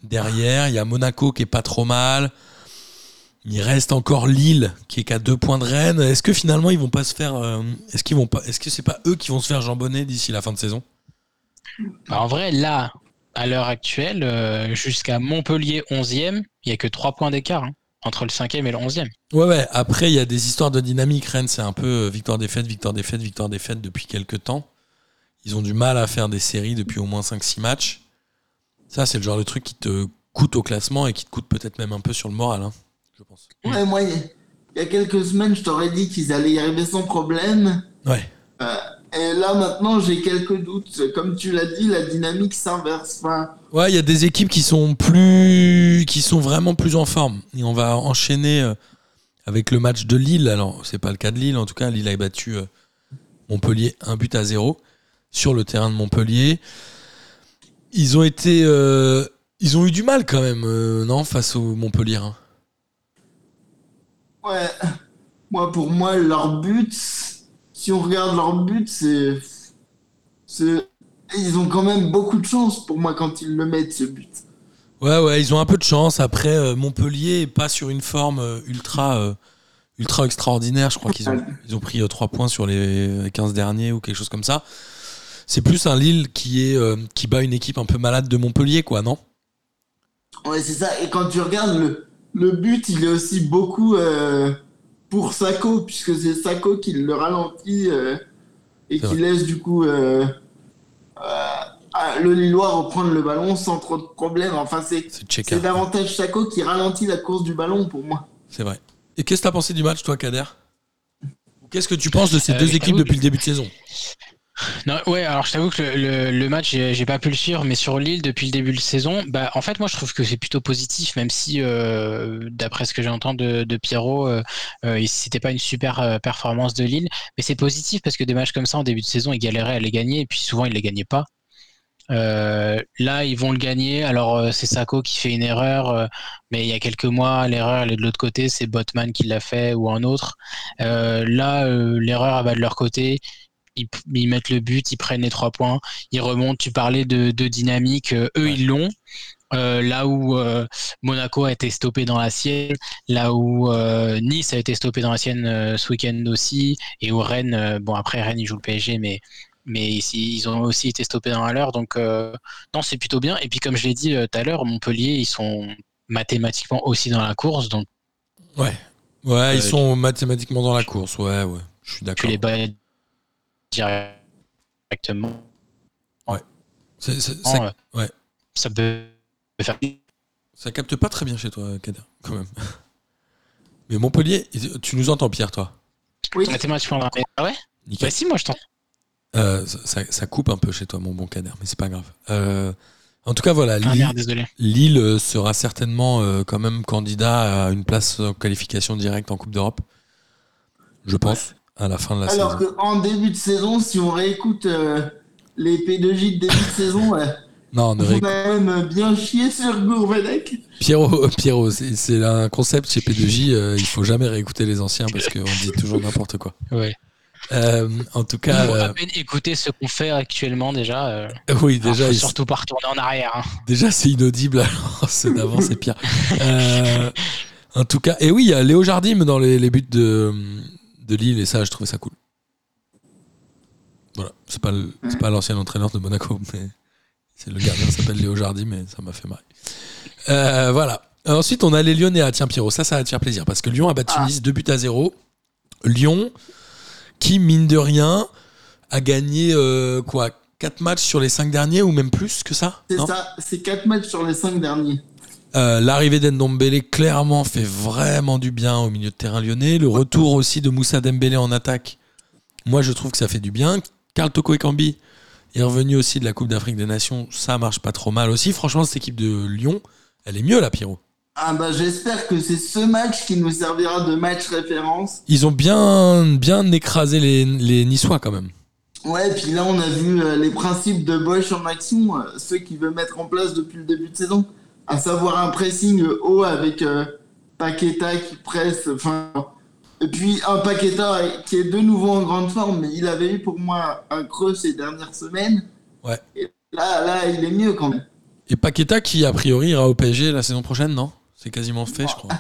Derrière, il y a Monaco qui est pas trop mal. Il reste encore Lille qui est qu'à deux points de Rennes. Est-ce que finalement ils vont pas se faire euh, Est-ce qu'ils vont pas Est-ce que c'est pas eux qui vont se faire jambonner d'ici la fin de saison? Bah, en vrai, là, à l'heure actuelle, euh, jusqu'à Montpellier 11e, il y a que 3 points d'écart hein, entre le 5e et le 11e. Ouais ouais. Après il y a des histoires de dynamique. Rennes c'est un peu euh, victoire défaite victoire défaite victoire défaite depuis quelques temps. Ils ont du mal à faire des séries depuis au moins 5-6 matchs. Ça c'est le genre de truc qui te coûte au classement et qui te coûte peut-être même un peu sur le moral. hein, je pense. Ouais, moi, il y a- quelques semaines, je t'aurais dit qu'ils allaient y arriver sans problème. Ouais. Euh, et là, maintenant, j'ai quelques doutes. Comme tu l'as dit, la dynamique s'inverse. Enfin, Ouais, il y a des équipes qui sont plus, qui sont vraiment plus en forme. Et on va enchaîner euh, avec le match de Lille. Alors, c'est pas le cas de Lille. En tout cas, Lille a battu euh, Montpellier un but à zéro sur le terrain de Montpellier. Ils ont été, euh, ils ont eu du mal quand même, euh, non, face au Montpellier. hein. Ouais. Moi, pour moi, leur but, si on regarde leur but, c'est. Ils ont quand même beaucoup de chance pour moi quand ils le mettent, ce but. Ouais, ouais, ils ont un peu de chance. Après, euh, Montpellier est pas sur une forme euh, ultra, euh, ultra extraordinaire. Je crois qu'ils ont, ils ont pris 3 points sur les 15 derniers ou quelque chose comme ça. C'est plus un Lille qui, est, qui bat une équipe un peu malade de Montpellier, quoi, non? Ouais, c'est ça. Et quand tu regardes le, le but, il est aussi beaucoup euh, pour Sako, puisque c'est Sako qui le ralentit euh, et qui laisse du coup euh, le Lillois reprendre le ballon sans trop de problèmes. Enfin, c'est davantage Sako qui ralentit la course du ballon pour moi. C'est vrai. Et qu'est-ce que t'as pensé du match, toi, Kader? Qu'est-ce que tu penses de ces Euh, deux équipes depuis le début de saison? Ouais, alors je t'avoue que le, le, le match, j'ai pas pu le suivre, mais sur Lille depuis le début de saison, bah, en fait, moi je trouve que c'est plutôt positif, même si, euh, d'après ce que j'entends de, de Pierrot, euh, euh, c'était pas une super euh, performance de Lille, mais c'est positif parce que des matchs comme ça en début de saison, ils galéraient à les gagner, et puis souvent ils les gagnaient pas. Là, ils vont le gagner. Alors, c'est Sako qui fait une erreur, mais il y a quelques mois, l'erreur elle est de l'autre côté, c'est Botman qui l'a fait ou un autre. Là, l'erreur elle va de leur côté. Ils, ils mettent le but, ils prennent les trois points, ils remontent. Tu parlais de, de dynamique, euh, eux ils l'ont. Euh, là où euh, Monaco a été stoppé dans la sienne, là où euh, Nice a été stoppé dans la sienne ce week-end aussi, et où Rennes, bon après Rennes ils jouent le PSG, mais mais ici, ils ont aussi été stoppés dans la leur, donc non c'est plutôt bien. Et puis comme je l'ai dit tout à l'heure, Montpellier ils sont mathématiquement aussi dans la course, donc Ouais, Euh, ils sont mathématiquement dans la course. Ouais, ouais, je suis tu d'accord. les bats directement. C'est- ça, Euh, ouais. Ça peut faire. ça capte pas très bien chez toi, Kader, quand même. Mais Montpellier, tu nous entends, Pierre, toi? Oui, Mathématiquement. Ah ouais? Nickel. Bah si, moi je t'entends. Euh, ça, ça- coupe un peu chez toi, mon bon Kader, mais c'est pas grave. Euh, en tout cas, voilà, Ah Lille, merde. Lille, sera certainement euh, quand même candidat à une place en qualification directe en Coupe d'Europe. Je pense, à la fin de la alors saison. qu'en début de saison, si on réécoute euh, les P2J de début de saison, euh, Non, on ré- a même bien chié sur Gourvenec. Pierrot, Pierrot c'est un concept chez P2J, euh, il faut jamais réécouter les anciens parce qu'on dit toujours n'importe quoi. Ouais. Euh, en tout Il cas, faut euh, à peine écouter ce qu'on fait actuellement déjà. euh, oui, alors, déjà, faut il- surtout pas retourner en arrière. hein. déjà c'est inaudible, alors c'est d'avant, c'est pire. Euh, en tout cas, et oui, il y a Léo Jardim dans les, les buts de, de Lille, et ça, je trouvais ça cool. Voilà, c'est pas, le- pas l'ancien entraîneur de Monaco, mais c'est le gardien s'appelle Léo Jardim, mais ça m'a fait marrer. Euh, voilà. Ensuite, on a les Lyonnais. Ah, tiens, Pierrot, ça, ça va te faire plaisir, parce que Lyon a battu Ah. Nice 2 buts à 0. Lyon, qui, mine de rien, a gagné euh, quoi 4 matchs sur les 5 derniers, ou même plus que ça C'est non? ça, c'est 4 matchs sur les 5 derniers. Euh, L'arrivée d'Endombele clairement fait vraiment du bien au milieu de terrain lyonnais. Le retour aussi de Moussa Dembélé en attaque, moi je trouve que ça fait du bien. Karl Toko Ekambi est revenu aussi de la Coupe d'Afrique des Nations, ça marche pas trop mal aussi. Franchement, cette équipe de Lyon, elle est mieux là, Pierrot. Ah bah j'espère que c'est ce match qui nous servira de match référence. Ils ont bien, bien écrasé les, les Niçois quand même. Ouais, puis là on a vu euh, les principes de Bosch en action, euh, ceux qu'il veut mettre en place depuis le début de saison, à savoir un pressing haut avec euh, Paqueta qui presse, enfin, et puis un Paqueta qui est de nouveau en grande forme, mais il avait eu pour moi un creux ces dernières semaines. Ouais. Et là, là, il est mieux quand même. Et Paqueta qui a priori ira au PSG la saison prochaine, non? C'est quasiment fait, je crois.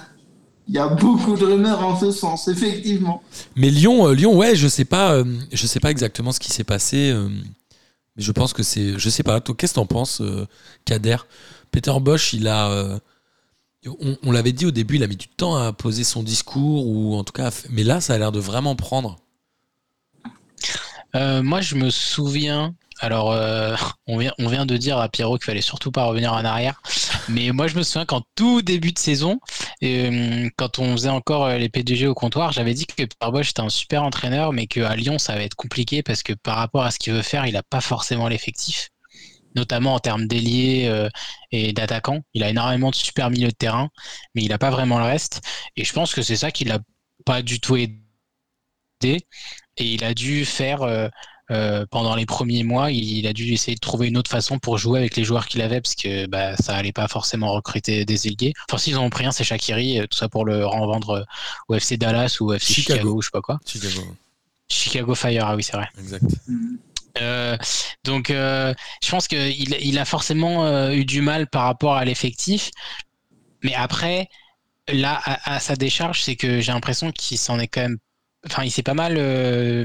Il y a beaucoup de rumeurs en ce sens, effectivement. Mais Lyon, euh, Lyon, ouais, je sais pas, euh, je sais pas exactement ce qui s'est passé, euh, mais je pense que c'est, je sais pas. Toi, qu'est-ce que t'en penses, Kader? Peter Bosch, il a, euh, on, l'avait dit au début, il a mis du temps à poser son discours ou en tout cas, mais là, ça a l'air de vraiment prendre. Euh, moi, je me souviens. Alors, euh, on, vient, de dire à Pierrot qu'il fallait surtout pas revenir en arrière. Mais moi, je me souviens qu'en tout début de saison, quand on faisait encore les PDG au comptoir, j'avais dit que Pierre Bosch était un super entraîneur, mais qu'à Lyon, ça va être compliqué parce que par rapport à ce qu'il veut faire, il n'a pas forcément l'effectif, notamment en termes d'ailier euh, et d'attaquants. Il a énormément de super milieu de terrain, mais il n'a pas vraiment le reste. Et je pense que c'est ça qui l'a pas du tout aidé. Et il a dû faire. euh, euh, pendant les premiers mois, il, il a dû essayer de trouver une autre façon pour jouer avec les joueurs qu'il avait parce que bah, ça allait pas forcément recruter des ailiers. Enfin, s'ils en ont pris un, c'est Shakiri, tout ça pour le revendre au FC Dallas ou au FC Chicago. Chicago, je sais pas quoi. Chicago, Chicago Fire, ah oui, c'est vrai. exact. Euh, donc, euh, je pense qu'il il a forcément euh, eu du mal par rapport à l'effectif. Mais après, là, à, à sa décharge, c'est que j'ai l'impression qu'il s'en est quand même. Enfin, il s'est pas mal euh,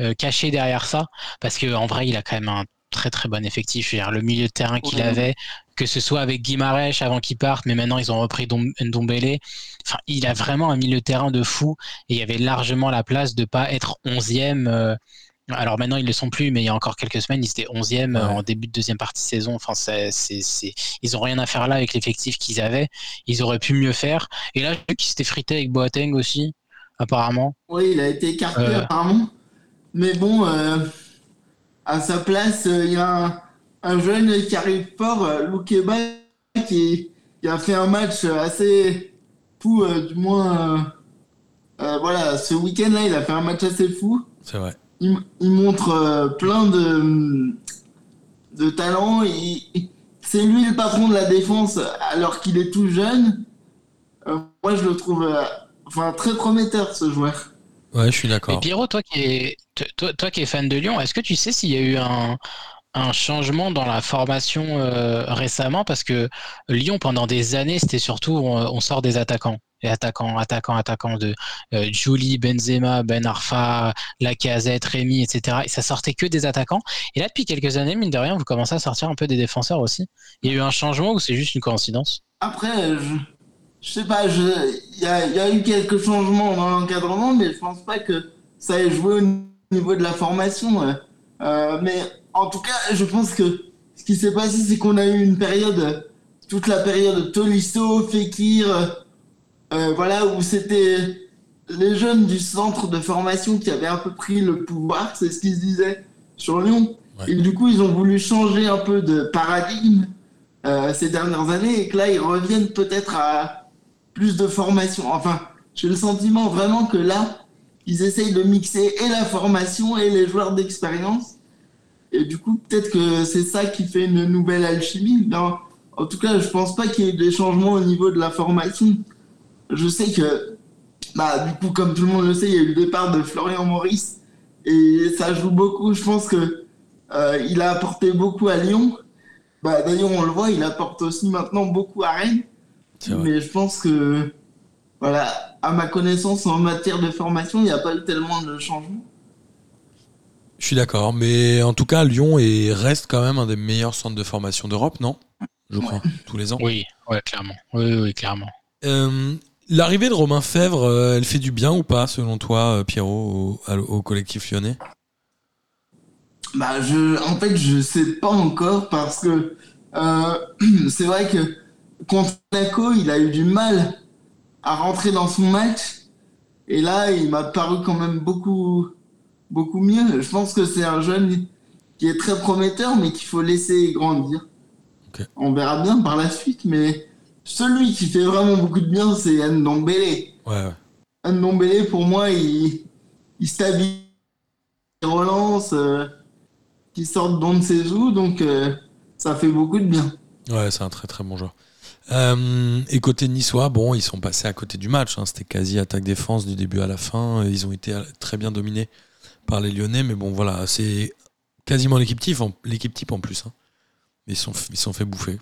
euh, caché derrière ça. Parce qu'en vrai, il a quand même un très très bon effectif. Dire, le milieu de terrain qu'il Ouais. avait, que ce soit avec Guimarães avant qu'il parte, mais maintenant ils ont repris Dom- Ndombele. Enfin, il a vraiment un milieu de terrain de fou. Et il y avait largement la place de pas être 11e. Euh, alors maintenant, ils le sont plus, mais il y a encore quelques semaines, ils étaient 11e Ouais. en début de deuxième partie de saison. Enfin, c'est, Ils ont rien à faire là avec l'effectif qu'ils avaient. Ils auraient pu mieux faire. Et là, j'ai vu qu'ils s'étaient frités avec Boateng aussi, apparemment. Oui, il a été écarté Euh. apparemment. Mais bon, euh, à sa place, euh, il y a un, un jeune qui arrive fort, euh, Loukeba, qui, qui a fait un match assez fou, euh, du moins. euh, euh, voilà, ce week-end-là, il a fait un match assez fou. C'est vrai. Il, il montre euh, plein de, de talent. Il- il- C'est lui le patron de la défense alors qu'il est tout jeune. Euh, moi, je le trouve euh, enfin, très prometteur, ce joueur. Ouais, je suis d'accord. Pierrot, toi qui es, toi, toi qui es fan de Lyon, est-ce que tu sais s'il y a eu un, un changement dans la formation euh, récemment? Parce que Lyon, pendant des années, c'était surtout on, on sort des attaquants. Et attaquants, attaquants, attaquants de euh, Julie, Benzema, Ben Arfa, Lacazette, Rémi, etc. Et ça sortait que des attaquants. Et là, depuis quelques années, mine de rien, vous commencez à sortir un peu des défenseurs aussi. Il y a eu un changement ou c'est juste une coïncidence? Après, je, sais pas, il y a, eu quelques changements dans l'encadrement, mais je pense pas que ça ait joué au niveau de la formation. Euh, mais en tout cas, je pense que ce qui s'est passé, c'est qu'on a eu une période, toute la période Tolisso, Fekir, euh, voilà, où c'était les jeunes du centre de formation qui avaient un peu pris le pouvoir, c'est ce qu'ils se disaient sur Lyon. Ouais. Et du coup, ils ont voulu changer un peu de paradigme euh, ces dernières années et que là, ils reviennent peut-être à plus de formation. Enfin, j'ai le sentiment vraiment que là, ils essayent de mixer et la formation et les joueurs d'expérience. Et du coup, peut-être que c'est ça qui fait une nouvelle alchimie. Non, en tout cas, je pense pas qu'il y ait des changements au niveau de la formation. Je sais que, bah, du coup, comme tout le monde le sait, il y a eu le départ de Florian Maurice et ça joue beaucoup. Je pense que euh, il a apporté beaucoup à Lyon. Bah, D'ailleurs, on le voit, il apporte aussi maintenant beaucoup à Rennes. Mais je pense que, voilà, à ma connaissance, en matière de formation, il n'y a pas eu tellement de changements. Je suis d'accord. Mais en tout cas, Lyon est, reste quand même un des meilleurs centres de formation d'Europe, non? Je crois, tous les ans. Oui, ouais, clairement. Oui, oui, clairement. Euh, L'arrivée de Romain Fèvre, euh, elle fait du bien ou pas, selon toi, euh, Pierrot, au, collectif lyonnais? Bah, je, en fait, je sais pas encore parce que euh, c'est vrai que contre Monaco, il a eu du mal à rentrer dans son match. Et là, il m'a paru quand même beaucoup, beaucoup mieux. Je pense que c'est un jeune qui est très prometteur, mais qu'il faut laisser grandir. On verra bien par la suite, mais celui qui fait vraiment beaucoup de bien, c'est Ndombele. Ouais. Ndombele, pour moi, il, il stabilise, il relance, euh, qui sort de ses ou donc euh, ça fait beaucoup de bien. Ouais, c'est un très très bon joueur. Euh, et côté niçois, bon, ils sont passés à côté du match. hein. C'était quasi attaque-défense du début à la fin. Ils ont été très bien dominés par les Lyonnais, mais bon, voilà, c'est quasiment l'équipe type, en, l'équipe type en plus. hein. Ils sont, ils sont fait bouffer.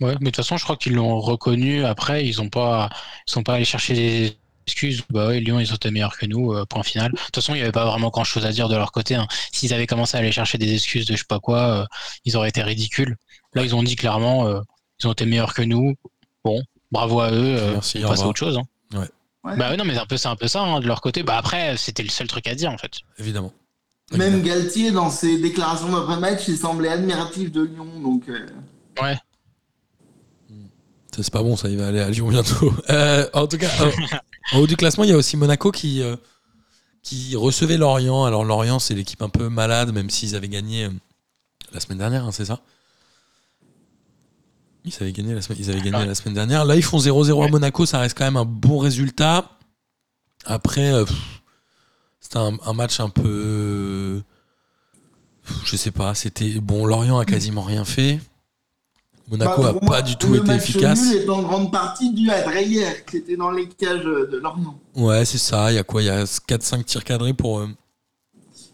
Ouais, mais de toute façon, je crois qu'ils l'ont reconnu. Après, ils ont pas, ils sont pas allés chercher des excuses. Bah ouais, Lyon, ils ont été meilleurs que nous. euh, point final. De toute façon, il n'y avait pas vraiment grand chose à dire de leur côté. hein. S'ils avaient commencé à aller chercher des excuses de je sais pas quoi, euh, ils auraient été ridicules. Là, ils ont dit clairement, euh, ils ont été meilleurs que nous. Bon, bravo à eux. Euh, Merci, on passe à autre chose. hein. Ouais. Bah ouais, non, mais c'est un peu, c'est un peu ça hein, de leur côté. Bah après, c'était le seul truc à dire en fait. Évidemment. Même Évidemment. Galtier, dans ses déclarations d'après-match, il semblait admiratif de Lyon. Donc, euh, Ouais. C'est pas bon, ça, il va aller à Lyon bientôt. Euh, en tout cas, en haut du classement, il y a aussi Monaco qui, euh, qui recevait Lorient. Alors, Lorient, c'est l'équipe un peu malade, même s'ils avaient gagné euh, la semaine dernière, hein, c'est ça? Ils avaient gagné, la semaine, ils avaient gagné Ouais. la semaine dernière. Là, ils font 0-0 à. Monaco, ça reste quand même un bon résultat. Après, c'était un, un match un peu. Je sais pas, c'était. Bon, Lorient a quasiment rien fait. Monaco bah, a pour pas du tout le été match efficace. nul est en grande partie dû à Dreyer, qui était dans les cages de Lorient. Ouais, c'est ça. Il y a quoi? Il y a 4-5 tirs cadrés pour, euh,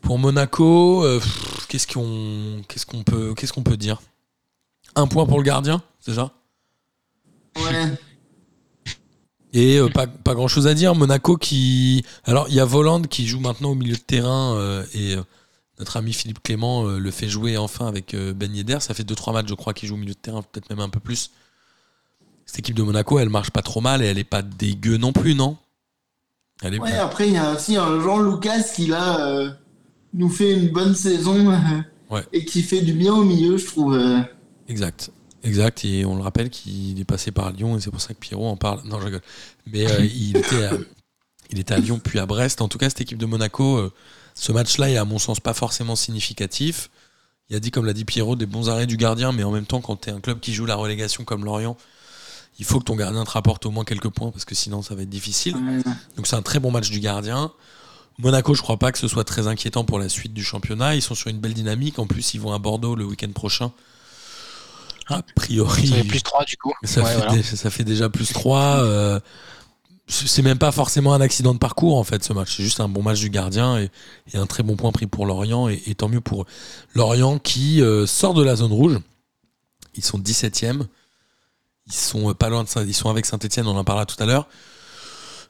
pour Monaco. Euh, qu'est-ce qu'on qu'est-ce qu'on peut, peut dire? Un point pour le gardien, c'est ça? Ouais. Et euh, pas, pas grand-chose à dire. Monaco qui... Alors, il y a Voland qui joue maintenant au milieu de terrain et notre ami Philippe Clément euh, le fait jouer enfin avec euh, Ben Yedder. Ça fait 2-3 matchs, je crois, qu'il joue au milieu de terrain, peut-être même un peu plus. Cette équipe de Monaco, elle marche pas trop mal et elle est pas dégueu non plus, non? Elle est Ouais, après, il y a aussi un Jean Lucas qui, là, euh, nous fait une bonne saison euh, Ouais. et qui fait du bien au milieu, je trouve. euh. Exact. Exact, et on le rappelle qu'il est passé par Lyon, et c'est pour ça que Pierrot en parle. Non, je rigole. Mais euh, il, était à, il était à Lyon, puis à Brest. En tout cas, cette équipe de Monaco, euh, Ce match-là est à mon sens pas forcément significatif. Il y a dit, comme l'a dit Pierrot, des bons arrêts du gardien, mais en même temps, quand tu es un club qui joue la relégation comme Lorient, il faut que ton gardien te rapporte au moins quelques points parce que sinon ça va être difficile. Donc c'est un très bon match du gardien. Monaco, je crois pas que ce soit très inquiétant pour la suite du championnat. Ils sont sur une belle dynamique. En plus, ils vont à Bordeaux le week-end prochain. A priori, Ça fait plus 3 du coup. ça, Ouais, fait, voilà. dé- ça fait déjà plus 3. C'est même pas forcément un accident de parcours en fait ce match. C'est juste un bon match du gardien et, un très bon point pris pour Lorient. Et, tant mieux pour Lorient qui euh, sort de la zone rouge. Ils sont 17e. Ils sont euh, pas loin de ils sont avec Saint-Etienne, on en parlera tout à l'heure.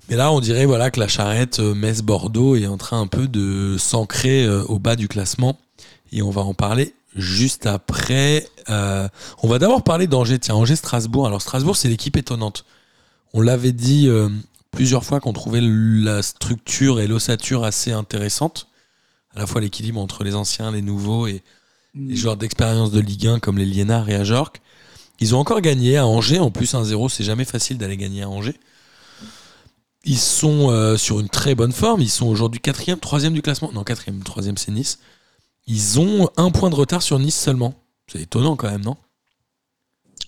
Mais là, on dirait voilà, que la charrette euh, Metz-Bordeaux est en train un peu de s'ancrer au bas du classement. Et on va en parler juste après. On va d'abord parler d'Angers. Tiens, Angers-Strasbourg. Alors, Strasbourg, c'est l'équipe étonnante. On l'avait dit euh, plusieurs fois qu'on trouvait la structure et l'ossature assez intéressante. À la fois l'équilibre entre les anciens, les nouveaux et les joueurs d'expérience de Ligue 1 comme les Liénards et Ajorc. Ils ont encore gagné à Angers. En plus, 1-0, c'est jamais facile d'aller gagner à Angers. Ils sont euh, sur une très bonne forme. Ils sont aujourd'hui quatrième, troisième du classement. Non, quatrième, troisième, c'est Nice. Ils ont un point de retard sur Nice seulement. C'est étonnant quand même, non?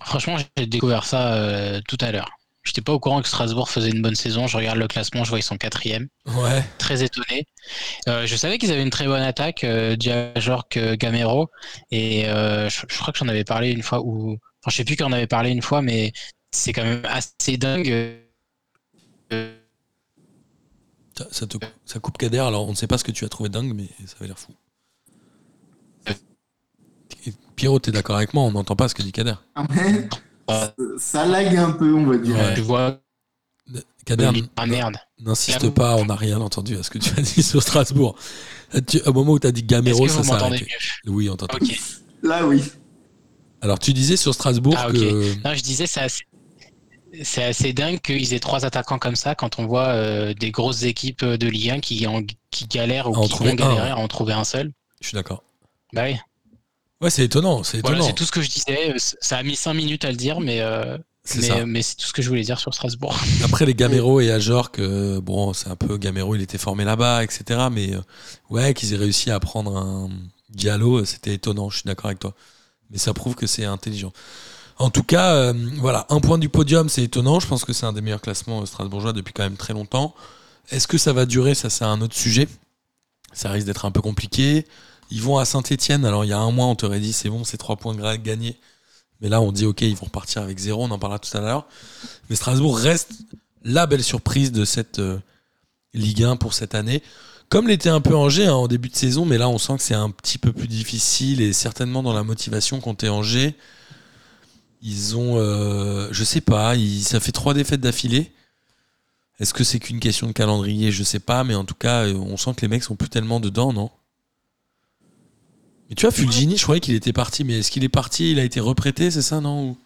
Franchement, j'ai découvert ça euh, tout à l'heure. J'étais pas au courant que Strasbourg faisait une bonne saison. Je regarde le classement, je vois ils sont quatrième. Ouais. Très étonné. Euh, je savais qu'ils avaient une très bonne attaque, euh, Diajorc, euh, Gamero. Et euh, je, je crois que j'en avais parlé une fois, ou. Enfin, je sais plus qui en avait parlé une fois, mais c'est quand même assez dingue. Ça, ça te, ça coupe Kader. Alors, on ne sait pas ce que tu as trouvé dingue, mais ça avait l'air fou. Pierrot, t'es d'accord avec moi On n'entend pas ce que dit Kader. Ouais. Ça lag un peu, on va dire. Ouais. Tu vois. Kader, Ah merde. n'insiste pas, on n'a rien entendu à ce que tu as dit sur Strasbourg. Tu- au moment où tu as dit Gamero, ça s'est arrêté. mieux Oui, on t'entend. Ok. Là, oui. Alors, tu disais sur Strasbourg Ah, ok. que. Non, je disais, c'est assez, c'est assez dingue qu'ils aient trois attaquants comme ça quand on voit euh, des grosses équipes de Ligue 1 qui, en- qui galèrent ou en qui vont galérer un, à en trouver un seul. Je suis d'accord. Bah oui. Ouais, c'est étonnant. C'est Voilà, étonnant. c'est tout ce que je disais. Euh, Ça a mis cinq minutes à le dire, mais, euh, C'est ça. mais, c'est tout ce que je voulais dire sur Strasbourg. Après les Gamero et Ajorc, euh, bon, c'est un peu Gamero, il était formé là-bas, etc. Mais euh, ouais, qu'ils aient réussi à prendre un Diallo, euh, c'était étonnant. Je suis d'accord avec toi. Mais ça prouve que c'est intelligent. En tout cas, euh, voilà, un point du podium, c'est étonnant. Je pense que c'est un des meilleurs classements euh, strasbourgeois depuis quand même très longtemps. Est-ce que ça va durer Ça, c'est un autre sujet. Ça risque d'être un peu compliqué. Ils vont à Saint-Etienne. Alors, il y a un mois, on t'aurait dit c'est bon, c'est trois points gagnés. Mais là, on dit ok, ils vont repartir avec zéro. On en parlera tout à l'heure. Mais Strasbourg reste la belle surprise de cette euh, Ligue 1 pour cette année. Comme l'était un peu Angers hein, en début de saison, mais là on sent que c'est un petit peu plus difficile et certainement dans la motivation quand Angers. Ils ont, euh, je sais pas, ça fait trois défaites d'affilée. Est-ce que c'est qu'une question de calendrier? Je sais pas, mais en tout cas, euh, on sent que les mecs sont plus tellement dedans, non? Mais tu vois, Fulgini, je croyais qu'il était parti, mais est-ce qu'il est parti Il a été reprêté, c'est ça, non Ou-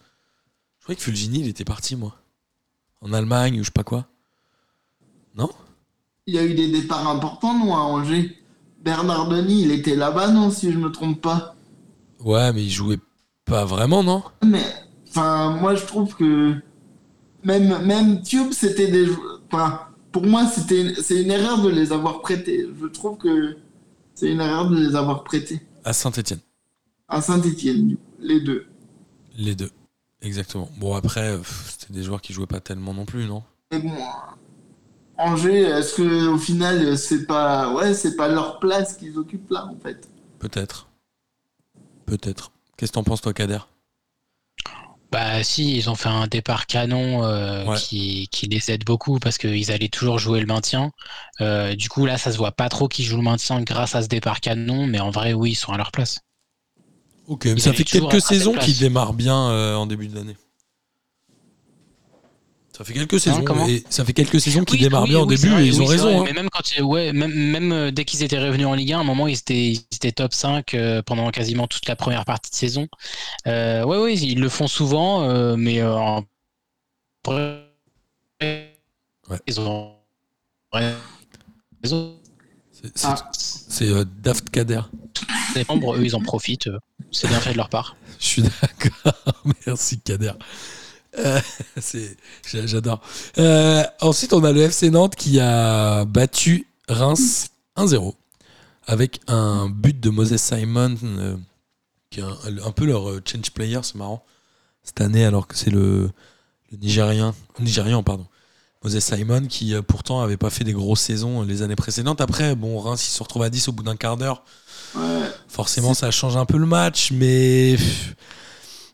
Je croyais que Fulgini, il était parti, moi. En Allemagne ou je sais pas quoi. Non? Il y a eu des départs importants, non, à Angers. Bernard Denis, il était là-bas, non, si je me trompe pas? Ouais, mais il jouait pas vraiment, non? Mais, enfin, moi, je trouve que même, même Tube, c'était des Enfin, pour moi, c'était, c'est une erreur de les avoir prêtés. Je trouve que c'est une erreur de les avoir prêtés. À Saint-Etienne. À Saint-Etienne, les deux. Les deux. Exactement. Bon, après, c'était des joueurs qui jouaient pas tellement non plus, non? Mais bon, Angers, est-ce que au final, c'est pas, ouais, c'est pas leur place qu'ils occupent là, en fait? Peut-être. Peut-être. Qu'est-ce que t'en penses, toi, Kader? Bah si, ils ont fait un départ canon euh, Ouais. qui, qui les aide beaucoup parce qu'ils allaient toujours jouer le maintien. Euh, du coup là, ça se voit pas trop qu'ils jouent le maintien grâce à ce départ canon, mais en vrai oui, ils sont à leur place. Ok, mais ça fait quelques saisons qu'ils démarrent bien euh, en début d'année. Ça fait quelques saisons. et ça fait quelques saisons qu'ils Oui, démarrent oui, bien au oui, début vrai, et ils oui, ont raison. hein. Mais même quand ouais, même, même euh, dès qu'ils étaient revenus en Ligue 1, à un moment ils étaient, ils étaient top 5 euh, pendant quasiment toute la première partie de saison. Euh, ouais, ouais, ils le font souvent, euh, mais euh, en Ouais. ils ont raison. C'est- Ah, euh, Daft Kader. Les membres, eux, ils en profitent. C'est bien fait de leur part. Je suis d'accord. Merci Kader. Euh, J'adore. Euh, ensuite, on a le FC Nantes qui a battu Reims 1-0. avec un but de Moses Simon, euh, qui est un, un peu leur change player, c'est marrant, cette année, alors que c'est le, le Nigérien, Nigérian, pardon. Moses Simon, qui pourtant avait pas fait des grosses saisons les années précédentes. Après, bon, Reims, il se retrouve à 10 au bout d'un quart d'heure. Ouais. Forcément, ça change un peu le match, mais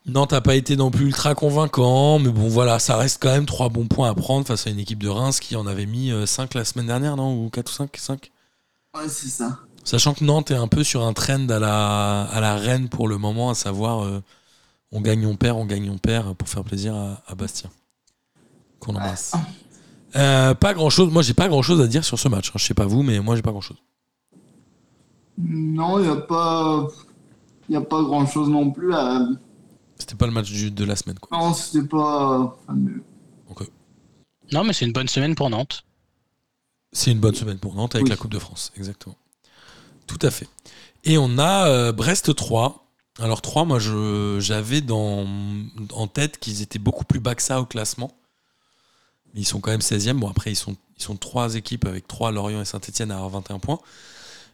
Nantes n'a pas été non plus ultra convaincant. Mais bon, voilà, ça reste quand même trois bons points à prendre face à une équipe de Reims qui en avait mis 5 la semaine dernière, non Ou 4 ou 5 5 Ouais, c'est ça. Sachant que Nantes est un peu sur un trend à la, à la reine pour le moment, à savoir euh, on gagne, on perd, on gagne, on perd, pour faire plaisir à, à Bastien. Qu'on embrasse. Euh, pas grand chose, moi j'ai pas grand chose à dire sur ce match. hein. Je sais pas vous, mais moi j'ai pas grand chose. Non, il n'y a pas. Il n'y a pas grand chose non plus à. C'était pas le match du- de la semaine, quoi. Non, c'était pas. fameux. Non, mais c'est une bonne semaine pour Nantes. C'est une bonne semaine pour Nantes avec Oui. la Coupe de France, exactement. Tout à fait. Et on a euh, Brest 3. Alors 3, moi je- j'avais dans, en tête qu'ils étaient beaucoup plus bas que ça au classement. Mais ils sont quand même 16e. Bon après ils sont, ils sont trois équipes avec 3 Lorient et Saint-Etienne à avoir 21 points.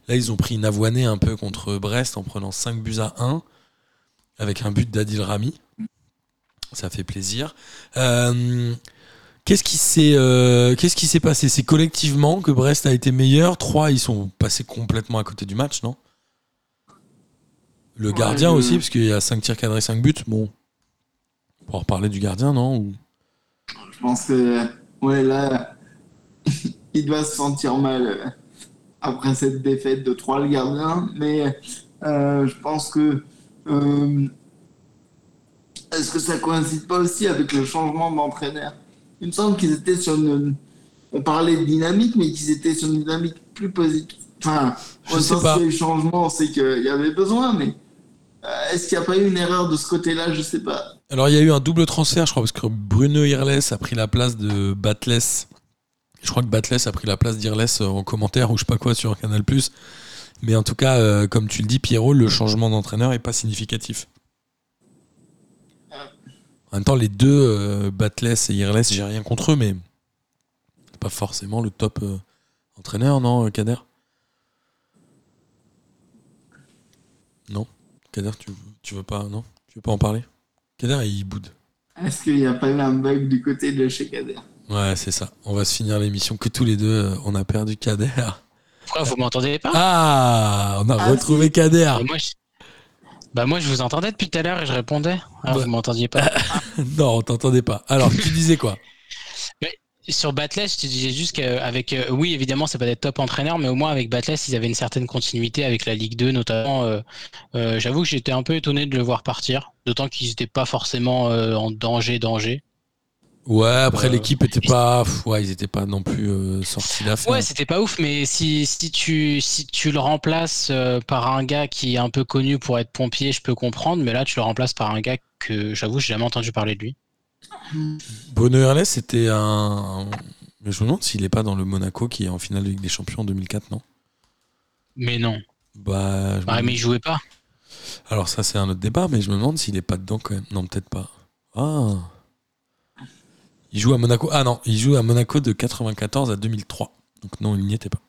Là ils ont pris une avoinée un peu contre Brest en prenant 5 buts à 1 avec un but d'Adil Rami. Ça fait plaisir. Euh, Qu'est-ce qui s'est euh, qu'est-ce qui s'est passé? C'est collectivement que Brest a été meilleur. Trois, ils sont passés complètement à côté du match, non? Le gardien aussi, parce qu'il y a 5 tirs cadrés, 5 buts. Bon, on pourra reparler du gardien, non? Ou- Je pense que. Ouais, là. il doit se sentir mal après cette défaite de 3 le gardien. Mais euh, je pense que. Euh, Est-ce que ça coïncide pas aussi avec le changement d'entraîneur? Il me semble qu'ils étaient sur une. On parlait de dynamique, mais qu'ils étaient sur une dynamique plus positive. Enfin, Je au sais sens pas. que les changements, c'est qu'il y avait besoin, mais. euh, Est-ce qu'il n'y a pas eu une erreur de ce côté-là? Je sais pas. Alors, il y a eu un double transfert, je crois, parce que Bruno Irles a pris la place de Batles. Je crois que Batles a pris la place d'Irles en commentaire ou je sais pas quoi sur Canal+. Mais en tout cas, euh, comme tu le dis, Pierrot, le changement d'entraîneur est pas significatif. En même temps, les deux, euh, Batles et Irles, j'ai rien contre eux, mais c'est pas forcément le top euh, entraîneur, non, Kader? Non Kader, tu, tu veux pas, non? Tu veux pas en parler? Kader, il boude. Est-ce qu'il n'y a pas eu un bug du côté de chez Kader? Ouais, c'est ça. On va se finir l'émission que tous les deux, on a perdu Kader. Pourquoi vous m'entendez pas Ah, on a Ah, retrouvé Kader. Bah, moi, je... bah moi je vous entendais depuis tout à l'heure et je répondais. Ah, Bah. vous m'entendiez pas. non, on t'entendait pas. Alors, tu disais quoi? Sur Batless, je te disais juste qu'avec, euh, oui, évidemment, c'est pas des top entraîneurs, mais au moins avec Batless, ils avaient une certaine continuité avec la Ligue 2, notamment. euh, euh, J'avoue que j'étais un peu étonné de le voir partir, d'autant qu'ils n'étaient pas forcément euh, en danger, danger. Ouais, après Euh, l'équipe était pas, pff, ouais, ils étaient pas non plus euh, sortis d'affaire. Ouais, c'était pas ouf, mais si, si, tu, si tu le remplaces euh, par un gars qui est un peu connu pour être pompier, je peux comprendre, mais là, tu le remplaces par un gars que j'avoue, j'ai jamais entendu parler de lui. Bruno Irles, c'était un, Mais je me demande s'il est pas dans le Monaco qui est en finale de Ligue des Champions en 2004, non? Mais non. Bah, je Bah, mais il jouait pas. alors ça c'est un autre débat, mais je me demande s'il est pas dedans quand même. Non, peut-être pas. Ah. Il joue à Monaco. Ah non, il joue à Monaco de 94 à 2003. Donc non, il n'y était pas.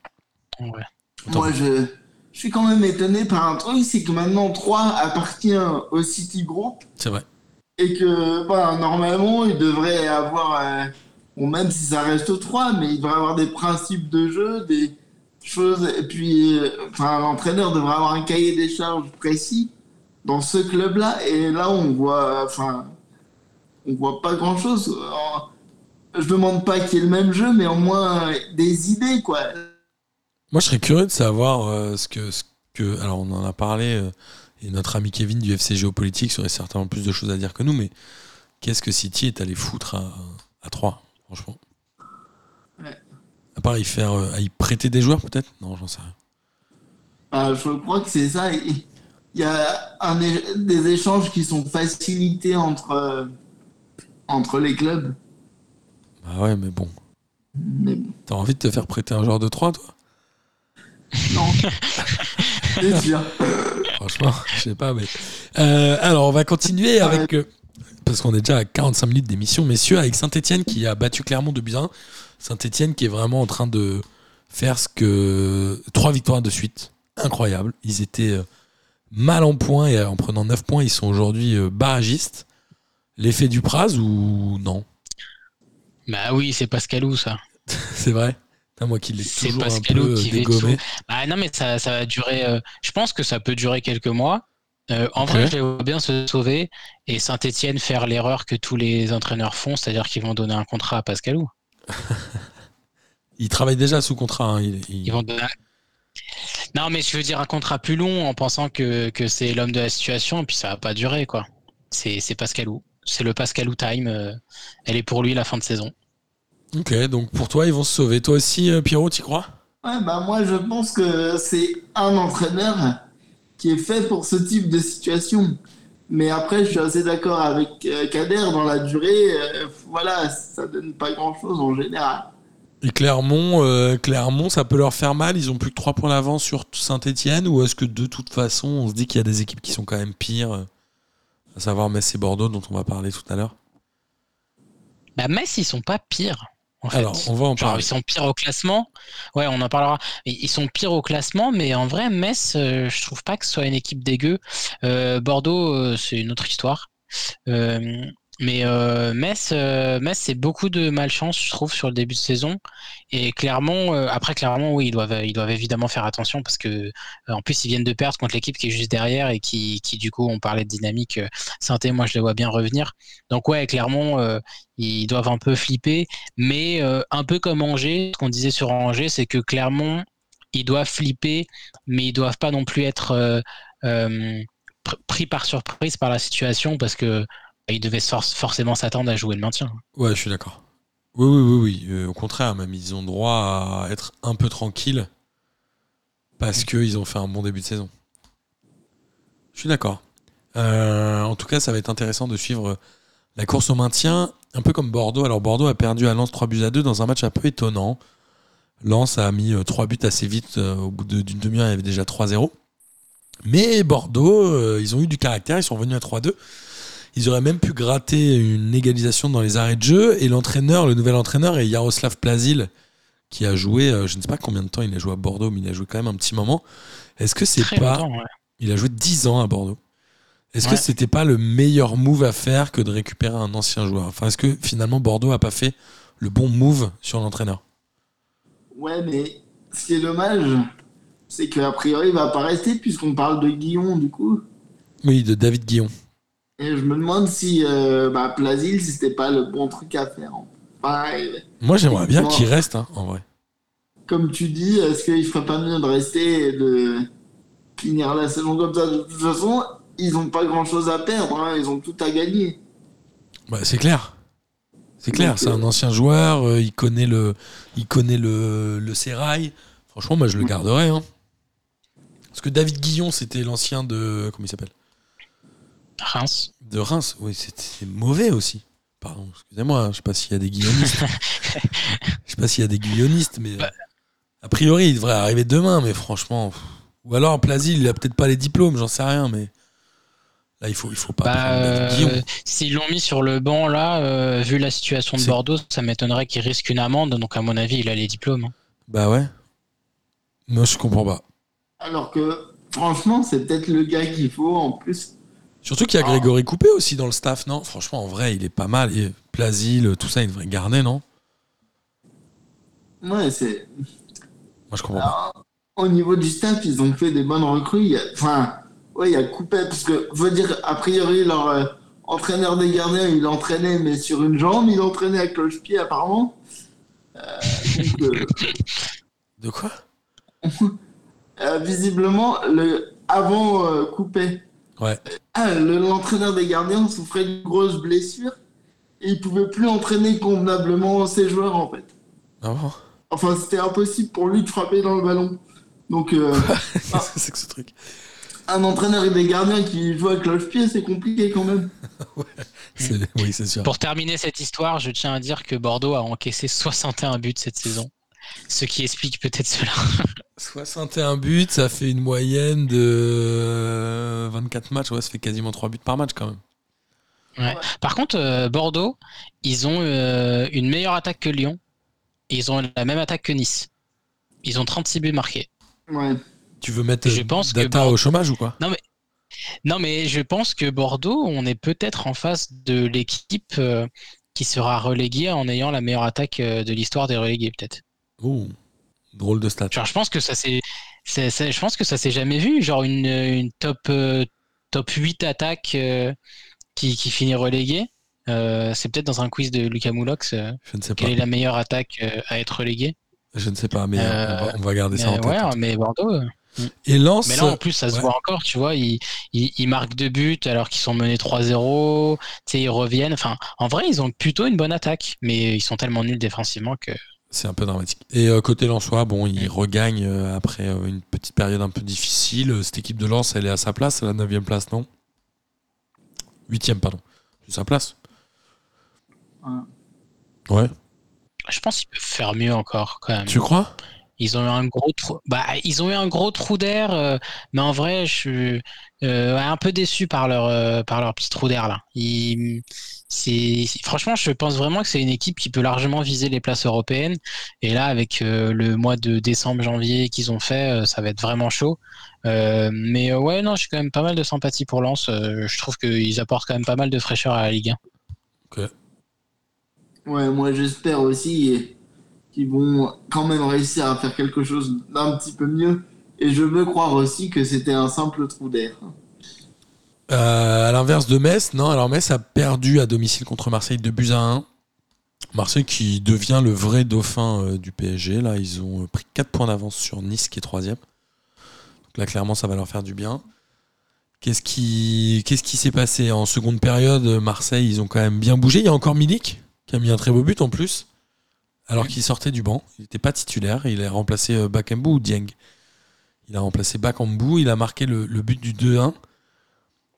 Ouais. Moi, je, je suis quand même étonné par un truc, c'est que maintenant 3 appartient au City Group C'est vrai. et que bah, normalement, il devrait avoir, euh, bon, même si ça reste 3, mais il devrait avoir des principes de jeu, des choses, et puis euh, enfin, l'entraîneur devrait avoir un cahier des charges précis dans ce club-là, et là, on voit, enfin, on voit pas grand-chose. Je demande pas qu'il y ait le même jeu, mais au moins euh, des idées, quoi. Moi, je serais curieux de savoir euh, ce, que, ce que. Alors, on en a parlé, euh, et notre ami Kevin du FC Géopolitique aurait certainement plus de choses à dire que nous, mais qu'est-ce que City est allé foutre à, à 3, franchement? Ouais. À part y faire. euh, à y prêter des joueurs, peut-être? Non, j'en sais rien. Bah, je crois que c'est ça. Il y a un des échanges qui sont facilités entre, entre les clubs. Bah ouais, mais bon. Mais T'as envie de te faire prêter un joueur de 3, toi? Non. c'est sûr. Franchement, je sais pas, mais. Euh, alors, on va continuer avec. euh, parce qu'on est déjà à 45 minutes d'émission, messieurs, avec Saint-Etienne qui a battu Clermont de 1. Saint-Etienne qui est vraiment en train de faire ce que. Trois victoires de suite. incroyable. Ils étaient euh, mal en point et en prenant 9 points, ils sont aujourd'hui barragistes. L'effet du Praz ou non Bah oui, c'est Pascalou, ça. C'est vrai Putain, Moi qui l'ai C'est toujours un Pascalou peu qui dégommé. Bah non, mais ça, ça va durer. euh, je pense que ça peut durer quelques mois. Euh, en vrai, je les vois bien se sauver et Saint-Etienne faire l'erreur que tous les entraîneurs font, c'est-à-dire qu'ils vont donner un contrat à Pascalou. Il travaille déjà sous contrat. hein. Il- il- Ils vont donner- Non, mais je veux dire un contrat plus long en pensant que, que c'est l'homme de la situation et puis ça va pas durer, quoi. C'est c'est Pascalou. C'est le Pascalou time. euh, elle est pour lui la fin de saison. Ok, donc pour toi, ils vont se sauver. Toi aussi, euh, Pierrot, tu crois? Ouais, bah moi je pense que c'est un entraîneur qui est fait pour ce type de situation. Mais après, je suis assez d'accord avec euh, Kader dans la durée. euh, voilà, ça donne pas grand chose en général. Et Clermont, euh, Clermont, ça peut leur faire mal. Ils ont plus que 3 points d'avance sur Saint-Etienne. Ou est-ce que de toute façon, on se dit qu'il y a des équipes qui sont quand même pires euh, À savoir Metz et Bordeaux, dont on va parler tout à l'heure. Bah, Metz, ils sont pas pires. En fait. Alors, on va en Genre, parler. ils sont pires au classement. Ouais, on en parlera. Ils sont pires au classement, mais en vrai, Metz, euh, je trouve pas que ce soit une équipe dégueu. Euh, Bordeaux, euh, c'est une autre histoire. Mais euh, Metz, euh, Metz, c'est beaucoup de malchance, je trouve, sur le début de saison. Et Clermont, euh, après Clermont, oui, ils doivent, ils doivent évidemment faire attention parce que, euh, en plus, ils viennent de perdre contre l'équipe qui est juste derrière et qui, qui du coup, on parlait de dynamique. Sainté, moi, je les vois bien revenir. Donc, ouais, euh, ils doivent un peu flipper. Mais un peu comme Angers, ce qu'on disait sur Angers, c'est que Clermont, ils doivent flipper, mais ils doivent pas non plus être pr- pris par surprise par la situation parce que ils devaient for- forcément s'attendre à jouer le maintien. Ouais, je suis d'accord. Oui, oui, oui, oui. Euh, au contraire, même, ils ont droit à être un peu tranquilles parce qu'ils ont fait un bon début de saison. Je suis d'accord. Euh, en tout cas, ça va être intéressant de suivre la course au maintien, un peu comme Bordeaux. Alors, Bordeaux a perdu à Lens 3 buts à 2 dans un match un peu étonnant. Lens a mis 3 buts assez vite. euh, Au bout d'une demi-heure, il y avait déjà 3-0. Mais Bordeaux, euh, ils ont eu du caractère, ils sont revenus à 3-2. Ils auraient même pu gratter une égalisation dans les arrêts de jeu. Et l'entraîneur, le nouvel entraîneur, est Yaroslav Plazil, qui a joué, euh, je ne sais pas combien de temps il a joué à Bordeaux, mais il a joué quand même un petit moment. Est-ce que c'est pas. ouais. Il a joué 10 ans à Bordeaux. Est-ce que c'était pas le meilleur move à faire que de récupérer un ancien joueur? Enfin, est-ce que finalement Bordeaux a pas fait le bon move sur l'entraîneur? Ouais, mais ce qui est dommage, c'est qu'a priori, il va pas rester puisqu'on parle de Guillon du coup. Oui, de David Guillon. Et je me demande si euh, bah, Plasil, c'était pas le bon truc à faire. Moi, j'aimerais bien qu'il reste, hein, en vrai. comme tu dis, est-ce qu'il ferait pas mieux de rester et de finir la saison comme ça? De toute façon, ils ont pas grand chose à perdre, hein, ils ont tout à gagner. Bah, c'est clair. C'est clair, c'est un euh, ancien joueur, euh, il connaît le, il connaît le, le sérail. Franchement, moi je le garderais. hein. Parce que David Guillon, c'était l'ancien de. Comment il s'appelle? Reims. De Reims. Oui, c'était c'est mauvais aussi. Pardon, excusez-moi, hein, je sais pas s'il y a des guillonistes. Je sais pas s'il y a des guillonistes, mais. Bah. A priori, il devrait arriver demain, mais franchement. pff. Ou alors, Plasil, il a peut-être pas les diplômes, j'en sais rien, mais. Là, il faut, il faut pas. Bah, euh. S'ils l'ont mis sur le banc là, euh, vu la situation de Bordeaux, ça m'étonnerait qu'il risque une amende. Donc à mon avis, il a les diplômes. hein. Bah ouais. Moi, je comprends pas. Alors que, franchement, c'est peut-être le gars qu'il faut en plus. Surtout qu'il y a Ah. Grégory Coupé aussi dans le staff, non? Franchement, en vrai, il est pas mal. Et Plasil, tout ça, il devrait garder, non? Ouais, c'est. Moi, je comprends pas. Au niveau du staff, ils ont fait des bonnes recrues. Enfin, ouais, il y a Coupé, parce que, faut dire, a priori, leur euh, entraîneur des gardiens, il entraînait, mais sur une jambe, il entraînait à cloche-pied, apparemment. Euh, donc, euh, De quoi? euh, visiblement, le, avant Coupé, Ouais. ah, le- l'entraîneur des gardiens souffrait d'une grosse blessure et il pouvait plus entraîner convenablement ses joueurs, en fait. Ah bon? Enfin, c'était impossible pour lui de frapper dans le ballon. Donc, euh, que c'est que ce truc? Un entraîneur et des gardiens qui jouent à cloche-pied, c'est compliqué quand même. C'est- Oui, c'est sûr. Pour terminer cette histoire, je tiens à dire que Bordeaux a encaissé 61 buts cette saison. Ce qui explique peut-être cela. 61 buts, ça fait une moyenne de 24 matchs. Ouais, ça fait quasiment 3 buts par match quand même. Par contre, euh, Bordeaux, ils ont euh, une meilleure attaque que Lyon. Et ils ont la même attaque que Nice. Ils ont 36 buts marqués. Ouais. Tu veux mettre Je pense que Data Bordeaux- au chômage ou quoi? Non, mais je pense que Bordeaux, on est peut-être en face de l'équipe euh, qui sera reléguée en ayant la meilleure attaque euh, de l'histoire des relégués, peut-être. Ouh, drôle de stat. Genre, je pense que ça s'est, je pense que ça s'est jamais vu. Genre une, une top, euh, top 8 attaque euh, qui, qui finit reléguée. Euh, c'est peut-être dans un quiz de Lucas Moulox. Je ne sais pas. quelle est la meilleure attaque à être reléguée Je ne sais pas, mais on, va, on va garder ça Mais en tête. ouais, mais Bordeaux. euh, Et Lens, Mais là, en plus, ça se ouais. voit encore, tu vois, ils, ils, ils marquent deux buts alors qu'ils sont menés 3-0, tu sais, ils reviennent. Enfin, en vrai, ils ont plutôt une bonne attaque, mais ils sont tellement nuls défensivement que. C'est un peu dramatique. Et euh, côté Lensois, bon, il regagne euh, après euh, une petite période un peu difficile. Cette équipe de Lens, elle est à sa place, à la 9 place, non? 8 pardon. C'est sa place Ouais. Je pense qu'ils peuvent faire mieux encore, quand même. Tu crois? Ils ont eu un gros trou. Bah, ils ont eu un gros trou d'air, euh, mais en vrai, je suis euh, un peu déçu par leur euh, par leur petit trou d'air là. Ils- c'est c'est- franchement, je pense vraiment que c'est une équipe qui peut largement viser les places européennes. Et là, avec euh, le mois de décembre, janvier qu'ils ont fait, euh, ça va être vraiment chaud. Euh, mais euh, ouais, non, j'ai quand même pas mal de sympathie pour Lens. Euh, je trouve qu'ils apportent quand même pas mal de fraîcheur à la Ligue 1. Ouais, moi j'espère aussi qu'ils vont quand même réussir à faire quelque chose d'un petit peu mieux. Et je veux croire aussi que c'était un simple trou d'air. Euh, à l'inverse de Metz, non, alors Metz a perdu à domicile contre Marseille de buts à 1. Marseille qui devient le vrai dauphin euh, du PSG. Là, ils ont euh, pris 4 points d'avance sur Nice qui est troisième. Donc là, clairement, ça va leur faire du bien. Qu'est-ce qui qu'est-ce qui s'est passé en seconde période? Marseille, ils ont quand même bien bougé. Il y a encore Milik qui a mis un très beau but en plus, alors qu'il sortait du banc. Il n'était pas titulaire. Il a remplacé euh, Bakambu ou Dieng. Il a remplacé Bakambu. Il a marqué le, le but du 2-1.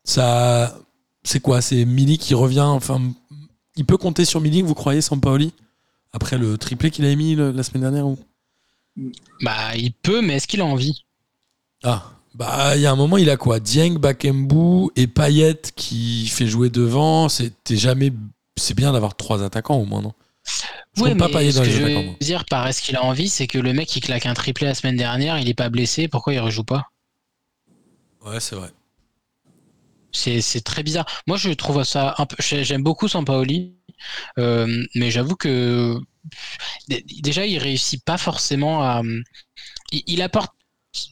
Ça, c'est quoi? C'est Milik qui revient. Enfin, il peut compter sur Milik, vous croyez, Sampaoli? Après le triplé qu'il a mis le- la semaine dernière ou? Bah, il peut, mais est-ce qu'il a envie? Ah, bah il y a un moment, il a quoi? Dieng, Bakembu et Payet qui fait jouer devant. C'était jamais. C'est bien d'avoir trois attaquants au moins, non? Je Oui, pas mais Payet ce dans que je veux moi. dire par est-ce qu'il a envie, c'est que le mec il claque un triplé la semaine dernière, il est pas blessé, pourquoi il rejoue pas? Ouais, c'est vrai. C'est c'est très bizarre. Moi je trouve ça un peu. j'ai- J'aime beaucoup Sampaoli, euh, mais j'avoue que déjà il réussit pas forcément à. Il, il apporte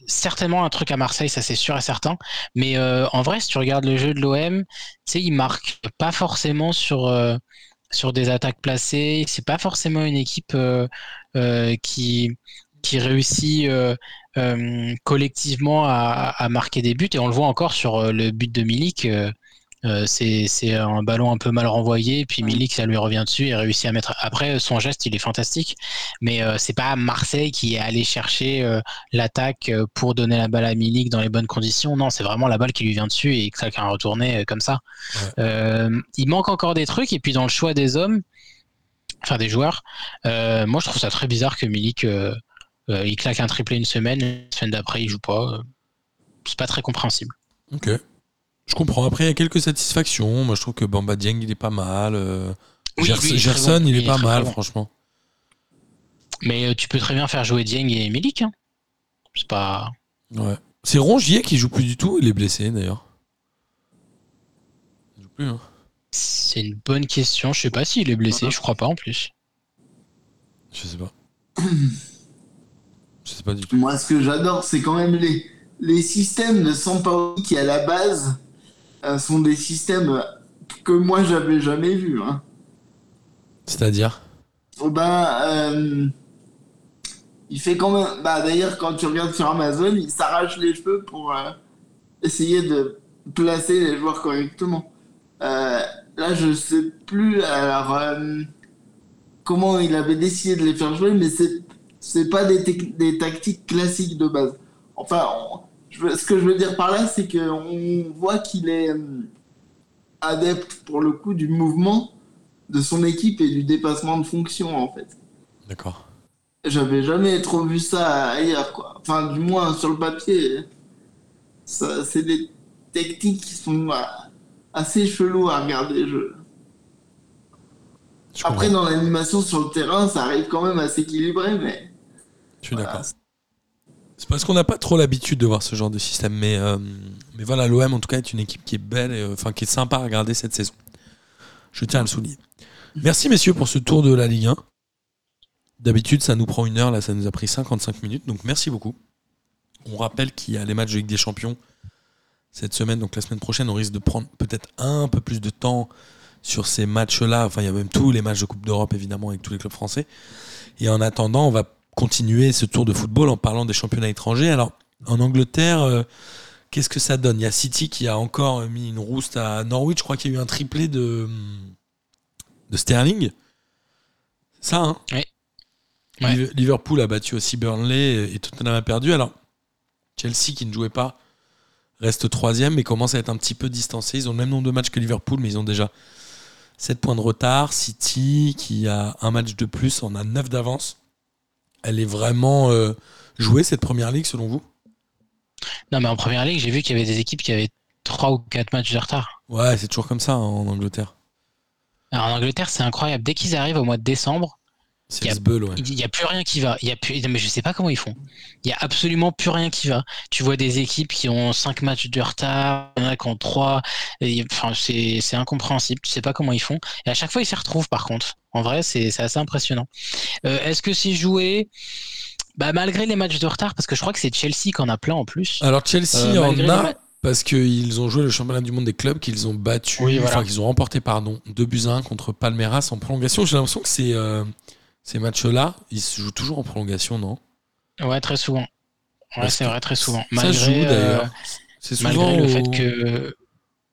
certainement un truc à Marseille, ça c'est sûr et certain. Mais euh, en vrai, si tu regardes le jeu de l'OM, tu sais, il marque pas forcément sur. euh, sur des attaques placées, c'est pas forcément une équipe euh, euh, qui, réussit euh, collectivement à, marquer des buts. Et on le voit encore sur le but de Milik. Euh, c'est un ballon un peu mal renvoyé, puis. Milik ça lui revient dessus et réussit à mettre. Après son geste il est fantastique, mais euh, c'est pas Marseille qui est allé chercher euh, l'attaque euh, pour donner la balle à Milik dans les bonnes conditions. Non, c'est vraiment la balle qui lui vient dessus et que ça a retourné comme ça. Ouais. Il manque encore des trucs et puis dans le choix des hommes, enfin des joueurs, moi je trouve ça très bizarre que Milik il claque un triplé une semaine, la semaine d'après il joue pas. C'est pas très compréhensible. Ok. Je comprends. Après, il y a quelques satisfactions. Moi, je trouve que Bamba Dieng, il est pas mal. euh, Oui, lui, Gerson, bon. il est pas mal, bon. franchement. Mais euh, tu peux très bien faire jouer Dieng et Milik. Hein. C'est pas. Ouais. C'est Rongier qui joue plus du tout. Il est blessé, d'ailleurs. Il joue plus, hein. C'est une bonne question. Je sais pas s'il est blessé. Je crois pas en plus. Je sais pas. Je sais pas du tout. Moi, ce que j'adore, c'est quand même les, les systèmes de Sampaoli qui, à la base, sont des systèmes que moi, j'avais jamais vus. Hein. C'est-à-dire? Oh Ben, euh, il fait quand même. Bah, d'ailleurs, quand tu regardes sur Amazon, il s'arrache les cheveux pour euh, essayer de placer les joueurs correctement. Euh, là, je sais plus alors euh, comment il avait décidé de les faire jouer, mais c'est c'est pas des, des tactiques classiques de base. Enfin, on- je ce que je veux dire par là, c'est qu'on voit qu'il est euh, adepte pour le coup du mouvement de son équipe et du dépassement de fonction en fait. D'accord. J'avais jamais trop vu ça ailleurs quoi. Enfin du moins sur le papier. Ça, c'est des techniques qui sont euh, assez chelous à regarder. Je... Je Après comprends. dans l'animation sur le terrain, ça arrive quand même à s'équilibrer, mais Je suis d'accord. Parce qu'on n'a pas trop l'habitude de voir ce genre de système. Mais, euh, mais voilà, l'OM en tout cas est une équipe qui est belle, euh, enfin qui est sympa à regarder cette saison. Je tiens à le souligner. Merci messieurs pour ce tour de la Ligue 1. D'habitude, ça nous prend une heure, là, ça nous a pris 55 minutes, donc merci beaucoup. On rappelle qu'il y a les matchs de Ligue des Champions cette semaine, donc la semaine prochaine, on risque de prendre peut-être un peu plus de temps sur ces matchs-là. Enfin, il y a même tous les matchs de Coupe d'Europe, évidemment, avec tous les clubs français. Et en attendant, on va continuer ce tour de football en parlant des championnats étrangers. Alors, en Angleterre, euh, qu'est-ce que ça donne? Il y a City qui a encore mis une rouste à Norwich. Je crois qu'il y a eu un triplé de, de Sterling. Ça, hein? Oui. Ouais. Liverpool a battu aussi Burnley et Tottenham a perdu. Alors, Chelsea qui ne jouait pas reste troisième mais commence à être un petit peu distancé. Ils ont le même nombre de matchs que Liverpool, mais ils ont déjà 7 points de retard. City qui a un match de plus en a 9 d'avance. Elle est vraiment euh, jouée cette première ligue selon vous? Non, mais en première ligue, j'ai vu qu'il y avait des équipes qui avaient 3 ou 4 matchs de retard. Ouais, c'est toujours comme ça hein, en Angleterre. Alors, en Angleterre, c'est incroyable. Dès qu'ils arrivent au mois de décembre, Ouais. il n'y a plus rien qui va. Il y a plus... non, Mais je sais pas comment ils font. Il y a absolument plus rien qui va. Tu vois des équipes qui ont 5 matchs de retard, il y en a qui ont 3. Enfin, c'est incompréhensible. Tu sais pas comment ils font. Et à chaque fois, ils s'y retrouvent par contre. En vrai, c'est assez impressionnant. Euh, Est-ce que c'est joué? Bah, malgré les matchs de retard, parce que je crois que c'est Chelsea qui en a plein en plus. Alors Chelsea Euh, en a parce qu'ils ont joué le championnat du monde des clubs qu'ils ont battu, Oui, voilà. enfin qu'ils ont remporté pardon, 2 buts à 1 contre Palmeiras en prolongation. J'ai l'impression que c'est euh, ces matchs-là, ils se jouent toujours en prolongation, non? Ouais, très souvent. Ouais, c'est vrai, très souvent. Ça Malgré, se joue euh, d'ailleurs. C'est souvent malgré le fait que,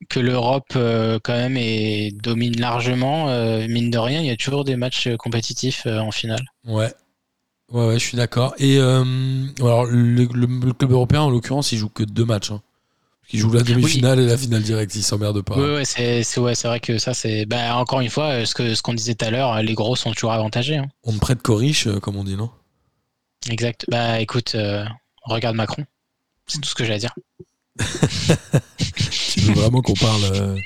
que l'Europe euh, quand même est, domine largement, euh, mine de rien, il y a toujours des matchs compétitifs euh, en finale. Ouais. Ouais, ouais, je suis d'accord. Et alors, le, le- le club européen, en l'occurrence, il joue que deux matchs. Hein. Il joue la demi-finale et la finale directe. Il s'emmerde pas. Ouais, ouais, c'est ouais, c'est vrai que ça, c'est. Bah, encore une fois, euh, ce que ce qu'on disait tout à l'heure, les gros sont toujours avantagés. hein. On me prête Coriche, euh, comme on dit, non? Exact. Bah, écoute, euh, regarde Macron. C'est tout ce que j'ai à dire. Tu veux vraiment qu'on parle, euh,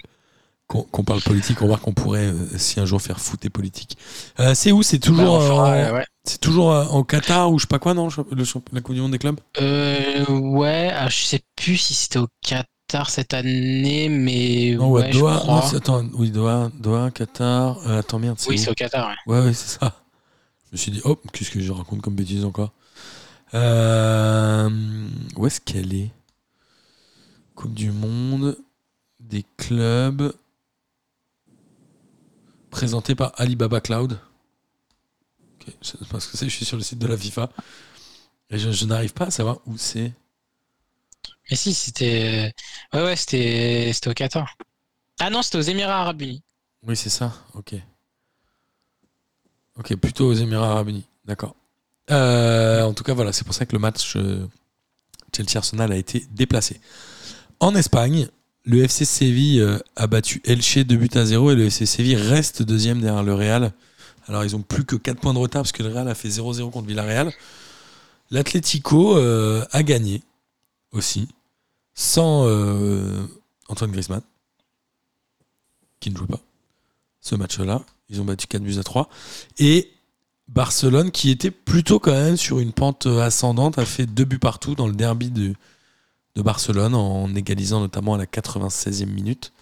qu'on qu'on parle politique? On voit qu'on pourrait, euh, si un jour, faire foot et politique. Euh, c'est où? C'est Bah, toujours, fera, euh, ouais. C'est toujours euh, en Qatar ou je sais pas quoi, non le La Coupe du Monde des clubs? Euh, ouais, ah, je sais plus si c'était au Qatar cette année, mais Non, ouais, je crois. non, c'est- attends, oui, Doha, Doha, Qatar. Euh, attends, merde, oui, c'est au Qatar. ouais. Ouais, ouais, c'est ça. Je me suis dit, hop, qu'est-ce que je raconte comme bêtise encore? Euh, Où est-ce qu'elle est? Coupe du Monde des clubs présenté par Alibaba Cloud. Je sais pas ce que c'est, je suis sur le site de la FIFA. Et je, je n'arrive pas à savoir où c'est. Mais si, c'était. Ouais, ouais, c'était c'était au Qatar. Ah non, c'était aux Émirats Arabes Unis. Oui, c'est ça, ok. Ok, plutôt aux Émirats Arabes Unis, d'accord. Euh, en tout cas, voilà, c'est pour ça que le match euh, Chelsea-Arsenal a été déplacé. En Espagne, le FC Séville euh, a battu Elche 2 buts à 0 et le FC Séville reste deuxième derrière le Real. Alors, ils ont plus que 4 points de retard parce que le Real a fait 0-0 contre Villarreal. L'Atlético euh, a gagné aussi, sans euh, Antoine Griezmann, qui ne joue pas ce match-là. Ils ont battu 4 buts à 3. Et Barcelone, qui était plutôt quand même sur une pente ascendante, a fait deux buts partout dans le derby de, de Barcelone, en égalisant notamment à la 96e minute.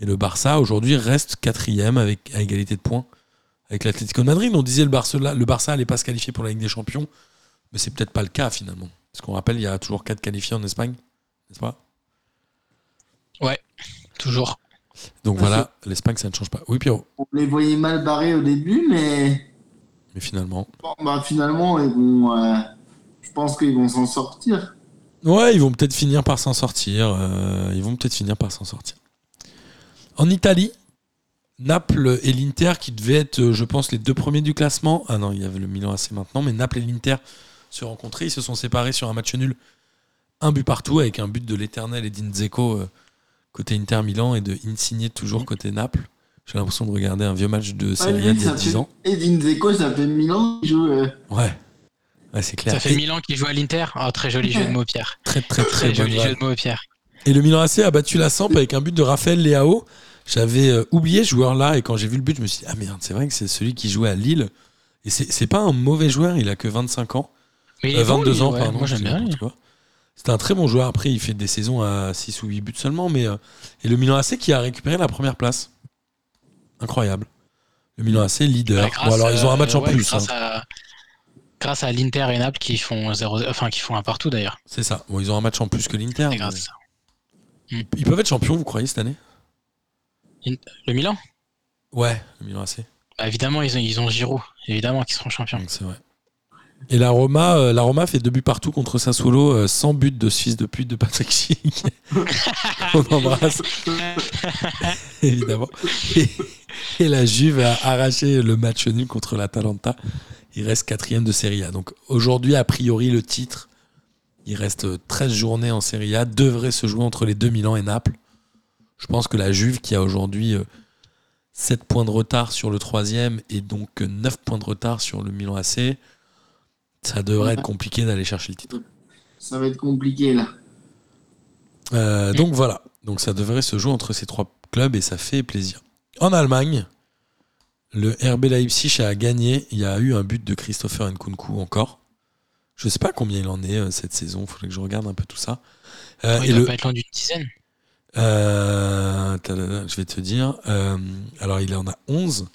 Et le Barça, aujourd'hui, reste quatrième avec, à égalité de points avec l'Atlético de Madrid. On disait le Barça, le Barça allait pas se qualifier pour la Ligue des Champions, mais c'est peut-être pas le cas finalement. Parce qu'on rappelle, il y a toujours 4 qualifiés en Espagne, n'est-ce pas? Toujours. Donc voilà, l'Espagne, ça ne change pas. Oui, Pierrot. On les voyait mal barrés au début, mais Mais finalement. bon, bah, finalement, ils vont, euh, je pense qu'ils vont s'en sortir. Ouais, ils vont peut-être finir par s'en sortir. euh, ils vont peut-être finir par s'en sortir. En Italie, Naples et l'Inter qui devaient être, euh, je pense, les deux premiers du classement. Ah non, il y avait le Milan AC maintenant, mais Naples et l'Inter se rencontraient. Ils se sont séparés sur un match nul, un but partout, avec un but de l'éternel et d'Inzeko euh, côté Inter Milan et de Insigne toujours côté Naples. J'ai l'impression de regarder un vieux match de Serie A d'il y a 10 ans. Et Dinzeko, ça fait Milan qui joue. euh, Ouais, ouais c'est clair. Ça fait Et Milan qui joue à l'Inter. Oh, très joli jeu de mots, Pierre. très, très, très, Très joli jeu de mots, Pierre. Et le Milan AC a battu la Samp avec un but de Raphaël Leao. J'avais euh, oublié ce joueur-là et quand j'ai vu le but, je me suis dit, ah merde, c'est vrai que c'est celui qui jouait à Lille. Et c'est c'est pas un mauvais joueur, il a que 25 ans. Mais il Euh, est bon, 22 lui, ans, ouais. pardon. Moi, j'aime c'est bien. C'était un très bon joueur. Après, il fait des saisons à 6 ou 8 buts seulement. Mais, euh, et le Milan AC qui a récupéré la première place. Incroyable. Le Milan AC, leader. Ouais, bon, alors, ils ont un match en ouais, plus. Grâce hein. à, grâce à l'Inter et Naples qui font 0 enfin qui font un partout d'ailleurs. C'est ça. Bon, ils ont un match en plus que l'Inter. C'est ça. Ils peuvent être champions, vous croyez, cette année? Le Milan? Ouais, le Milan AC. Bah, Évidemment, ils ont, ils ont Giroud. Évidemment qu'ils seront champions. Donc, C'est vrai. Et la Roma, euh, la Roma fait deux buts partout contre Sassuolo, euh, sans but de ce fils de pute de Patrick Schick. On embrasse, évidemment. Et, et la Juve a arraché le match nul contre l'Atalanta. Il reste quatrième de Serie A. Donc aujourd'hui, a priori, le titre, il reste 13 journées en Serie A, devrait se jouer entre les deux Milan et Naples. Je pense que la Juve, qui a aujourd'hui euh, 7 points de retard sur le troisième et donc 9 points de retard sur le Milan AC, ça devrait être compliqué d'aller chercher le titre. Ça va être compliqué là. Euh, donc voilà, donc ça devrait se jouer entre ces trois clubs et ça fait plaisir. En Allemagne, le RB Leipzig a gagné. Il y a eu un but de Christopher Nkunku encore. Je sais pas combien il en est euh, cette saison. Il faudrait que je regarde un peu tout ça. Euh, et il doit le- pas être loin d'une dizaine. Euh, je vais te dire. euh, alors il en a 11.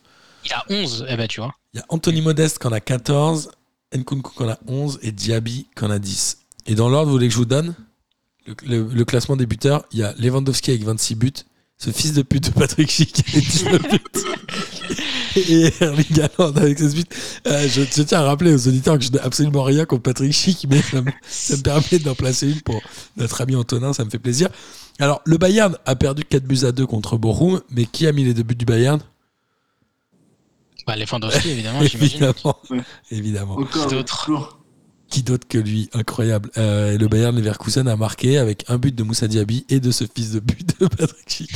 Il a 11, eh ben tu vois. Il y a Anthony Modeste qui en a 14, Nkunku qui en a 11 et Diaby qui en a 10. Et dans l'ordre, vous voulez que je vous donne le, le- le classement des buteurs? Il y a Lewandowski avec 26 buts, ce fils de pute de Patrick Schick avec 19 buts. Et Erling Haaland avec 16 buts. Euh, je, je tiens à rappeler aux auditeurs que je n'ai absolument rien contre Patrick Schick, mais ça me, ça me permet d'en placer une pour notre ami Antonin, ça me fait plaisir. Alors, le Bayern a perdu 4 buts à 2 contre Bochum, mais qui a mis les deux buts du Bayern? Bah, Lewandowski, évidemment, j'imagine. Évidemment. Ouais. Évidemment. Encore toujours. Qui d'autre que lui Incroyable. Euh, et le Bayern Leverkusen a marqué avec un but de Moussa Diaby et de ce fils de but de Patrick Schick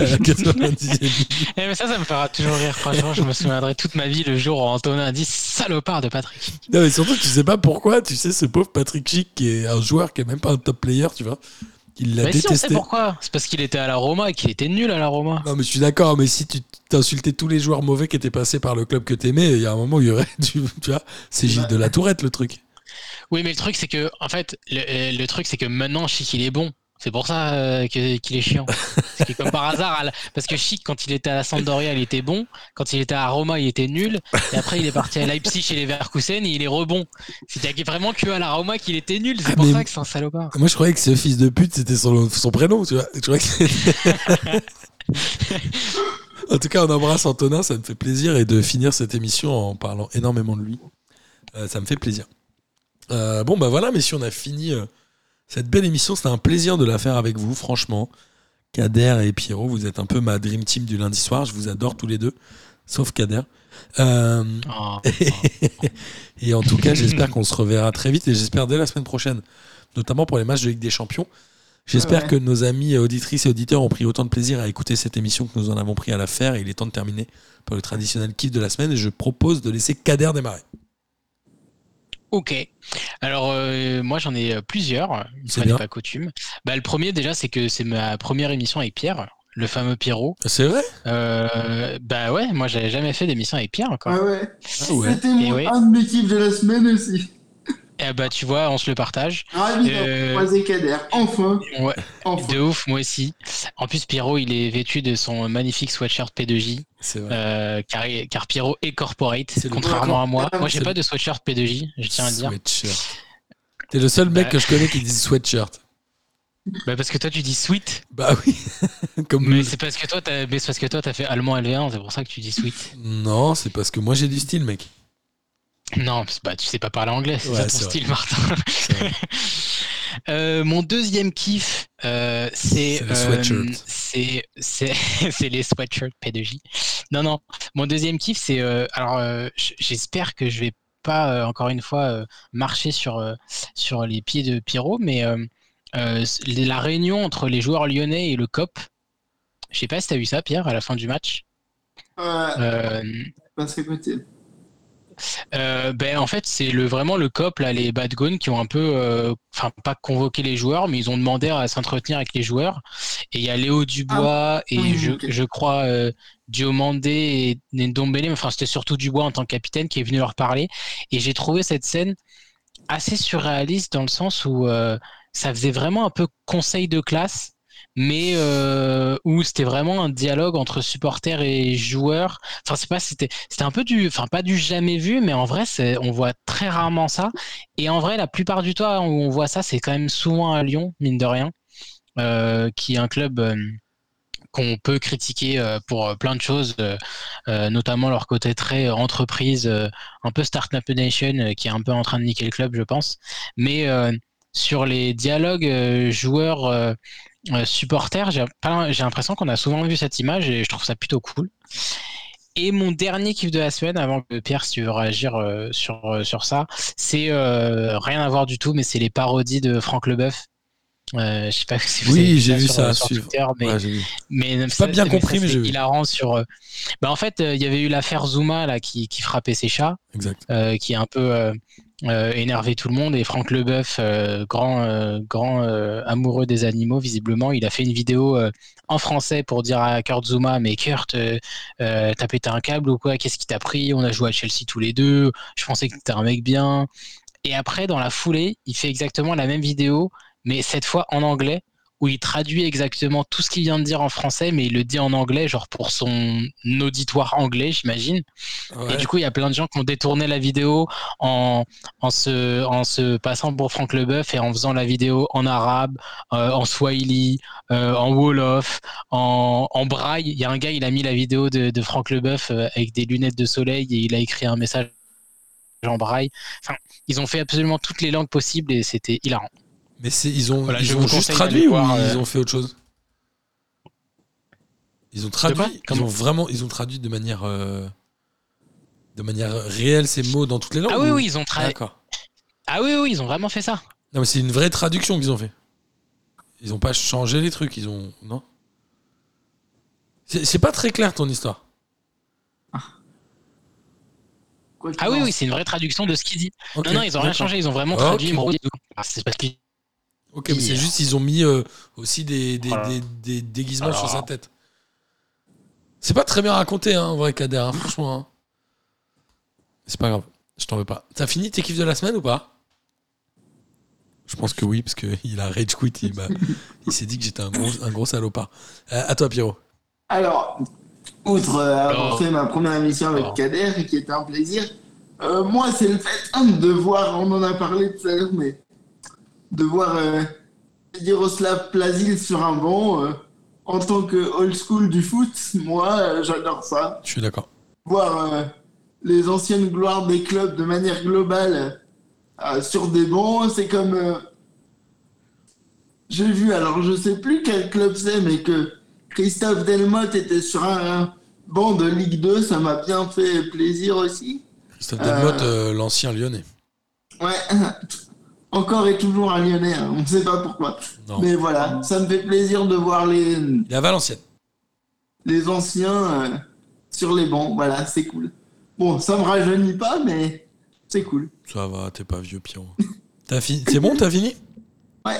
à la 90e minute. Eh, mais ça, ça me fera toujours rire. Franchement, je me souviendrai toute ma vie le jour où Antonin a dit salopard de Patrick. Non, mais surtout, tu sais pas pourquoi. Tu sais, ce pauvre Patrick Schick qui est un joueur qui est même pas un top player, tu vois. Il l'a Mais si, on sait pourquoi. C'est parce qu'il était à la Roma et qu'il était nul à la Roma. non, mais je suis d'accord, mais si tu t'insultais tous les joueurs mauvais qui étaient passés par le club que t'aimais, il y a un moment où il y aurait du. Tu vois, c'est Gilles de la Tourette le truc. Oui, mais le truc, c'est que, en fait, le, euh, le truc, c'est que maintenant, Chic, il est bon. C'est pour ça euh, qu'il est chiant. C'est que comme par hasard, la- parce que Chic, quand il était à la Sampdoria, il était bon. Quand il était à Roma, il était nul. Et après, il est parti à Leipzig chez les Leverkusen et il est rebon. C'était vraiment que à la Roma qu'il était nul. C'est Ah, pour ça que c'est un salopard. Moi, je croyais que ce fils de pute, c'était son, son prénom, tu vois. Je croyais que c'était- en tout cas, on embrasse Antonin, ça me fait plaisir. Et de finir cette émission en parlant énormément de lui, euh, ça me fait plaisir. Euh, bon, bah voilà, messieurs, on a fini euh, cette belle émission. C'était un plaisir de la faire avec vous, franchement. Kader et Pierrot, vous êtes un peu ma dream team du lundi soir. Je vous adore tous les deux, sauf Kader. Euh, Oh. et en tout cas, j'espère qu'on se reverra très vite et j'espère dès la semaine prochaine, notamment pour les matchs de Ligue des Champions. J'espère Ouais. que nos amis auditrices et auditeurs ont pris autant de plaisir à écouter cette émission que nous en avons pris à la faire. Et il est temps de terminer par le traditionnel kiff de la semaine et je propose de laisser Kader démarrer. Ok. Alors euh, moi j'en ai euh, plusieurs, une fois n'est pas coutume. Bah, le premier déjà c'est que c'est ma première émission avec Pierre, le fameux Pierrot. C'est vrai? Euh, bah ouais, moi j'avais jamais fait d'émission avec Pierre encore. Ah ouais. Ah ouais. C'était mon ouais. un de mes kiffs de la semaine aussi. Eh bah tu vois, on se le partage. Ravi Euh, d'avoir croisé Kader. Enfin, Ouais, enfin. de ouf, moi aussi. En plus Pierrot il est vêtu de son magnifique sweatshirt P2J, C'est vrai. euh, car, car Pierrot est corporate, C'est le- contrairement à moi. Ah, Moi j'ai pas de sweatshirt P2J, je tiens à le dire. Sweatshirt. T'es le seul mec Bah. que je connais qui dit sweatshirt. Bah parce que toi tu dis sweet, Bah oui. Comme mais c'est parce que toi t'as mais c'est parce que toi t'as fait allemand LV1, c'est pour ça que tu dis sweet. Non, c'est parce que moi j'ai du style, mec. Non, c'est- bah, tu sais pas parler anglais, c'est Ouais, ça c'est ton vrai. style, Martin. Euh, mon deuxième kiff, euh, c'est C'est les euh, sweatshirts. c'est c'est c'est les sweatshirts P2J. Non, non. Mon deuxième kiff, c'est euh, alors euh, j'espère que je vais pas euh, encore une fois euh, marcher sur euh, sur les pieds de Pierrot, mais euh, euh, la réunion entre les joueurs lyonnais et le COP. Je sais pas si t'as vu ça, Pierre, à la fin du match. Ouais, Euh, à côté. Euh, ben en fait c'est le vraiment le cop là les bad guns qui ont un peu euh, enfin pas convoqué les joueurs mais ils ont demandé à s'entretenir avec les joueurs. Et il y a Léo Dubois et oui, je, je crois euh, Diomandé et Ndombele mais enfin c'était surtout Dubois en tant que capitaine qui est venu leur parler. Et j'ai trouvé cette scène assez surréaliste dans le sens où euh, ça faisait vraiment un peu conseil de classe, mais euh, où c'était vraiment un dialogue entre supporters et joueurs. Enfin, c'est pas, c'était, c'était un peu du, enfin pas du jamais vu, mais en vrai, c'est, on voit très rarement ça. Et en vrai, la plupart du temps où on voit ça, c'est quand même souvent à Lyon, mine de rien, euh, qui est un club. euh, qu'on peut critiquer euh, pour euh, plein de choses, euh, notamment leur côté très entreprise, un peu Startup Nation, qui est un peu en train de niquer le club, je pense. Mais sur les dialogues joueurs euh, supporters, j'ai l'impression qu'on a souvent vu cette image et je trouve ça plutôt cool. Et mon dernier kiff de la semaine, avant que Pierre, si tu veux réagir euh, sur, euh, sur ça, c'est euh, rien à voir du tout, mais c'est les parodies de Franck Leboeuf. Euh, je sais pas si vous Oui, avez vu j'ai vu sur, ça, sur. Twitter, mais Ouais, mais pas bien compris, mais j'ai vu. hilarant sur. euh, Bah, en fait, euh, il y avait eu l'affaire Zuma là qui, qui frappait ses chats, Exact. qui a un peu euh, énervé tout le monde. Et Franck Leboeuf, euh, grand euh, grand euh, amoureux des animaux, visiblement, il a fait une vidéo en français pour dire à Kurt Zuma, mais Kurt, t'as pété un câble ou quoi? Qu'est-ce qui t'a pris? On a joué à Chelsea tous les deux. Je pensais que t'étais un mec bien. Et après, dans la foulée, il fait exactement la même vidéo, mais cette fois en anglais où il traduit exactement tout ce qu'il vient de dire en français, mais il le dit en anglais, genre pour son auditoire anglais, j'imagine. Et du coup, il y a plein de gens qui ont détourné la vidéo en, en, se, en se passant pour Franck Leboeuf et en faisant la vidéo en arabe, euh, en swahili, euh, en wolof, en, en braille. Il y a un gars, il a mis la vidéo de, de Franck Leboeuf euh, avec des lunettes de soleil et il a écrit un message en braille. Enfin, ils ont fait absolument toutes les langues possibles et c'était hilarant. Mais ils ont, Voilà, ils je ont vous juste traduit ou voir, ils euh, ont fait autre chose? Ils ont traduit. Ils Comment ont vraiment, ils ont traduit de manière, euh, de manière réelle ces mots dans toutes les langues. Ah oui, ou- oui, ils ont tra- D'accord. Ah oui, oui, ils ont vraiment fait ça. Non, mais c'est une vraie traduction qu'ils ont fait. Ils ont pas changé les trucs, ils ont. Non? C'est pas très clair ton histoire. Ah oui, c'est une vraie traduction de ce qu'il dit. Ok, non, non, ils ont rien changé, ils ont vraiment Ok. traduit. Ah, c'est parce qu'ils Ok, mais c'est Hier. juste ils ont mis euh, aussi des, des, Voilà. des- des déguisements Alors. sur sa tête. C'est pas très bien raconté, hein, en vrai, Kader, hein, franchement. hein. C'est pas grave, je t'en veux pas. T'as fini tes kiffs de la semaine ou pas? Je pense que oui, parce qu'il a rage quit, il, s'est dit que j'étais un gros, un gros salopard. Euh, à toi, Pierrot. Alors, outre euh, avoir fait ma première émission avec Alors. Kader, qui était un plaisir, euh, moi, c'est le fait hein, de voir, on en a parlé tout à l'heure, mais de voir euh, Yaroslav Plazil sur un banc, euh, en tant que old school du foot, moi, euh, j'adore ça. Je suis d'accord. Voir euh, les anciennes gloires des clubs de manière globale euh, sur des bancs, c'est comme... euh, J'ai vu, alors je sais plus quel club c'est, mais que Christophe Delmotte était sur un banc de Ligue 2, ça m'a bien fait plaisir aussi. Christophe. Delmotte, l'ancien lyonnais. Ouais, encore et toujours un Lyonnais, hein, on ne sait pas pourquoi. Non. Mais voilà, ça me fait plaisir de voir les, à Valenciennes. les anciens euh, sur les bancs, voilà, c'est cool. Bon, ça me rajeunit pas, mais c'est cool. Ça va, t'es pas vieux, Pierrot. T'as fini C'est bon, t'as fini? Ouais.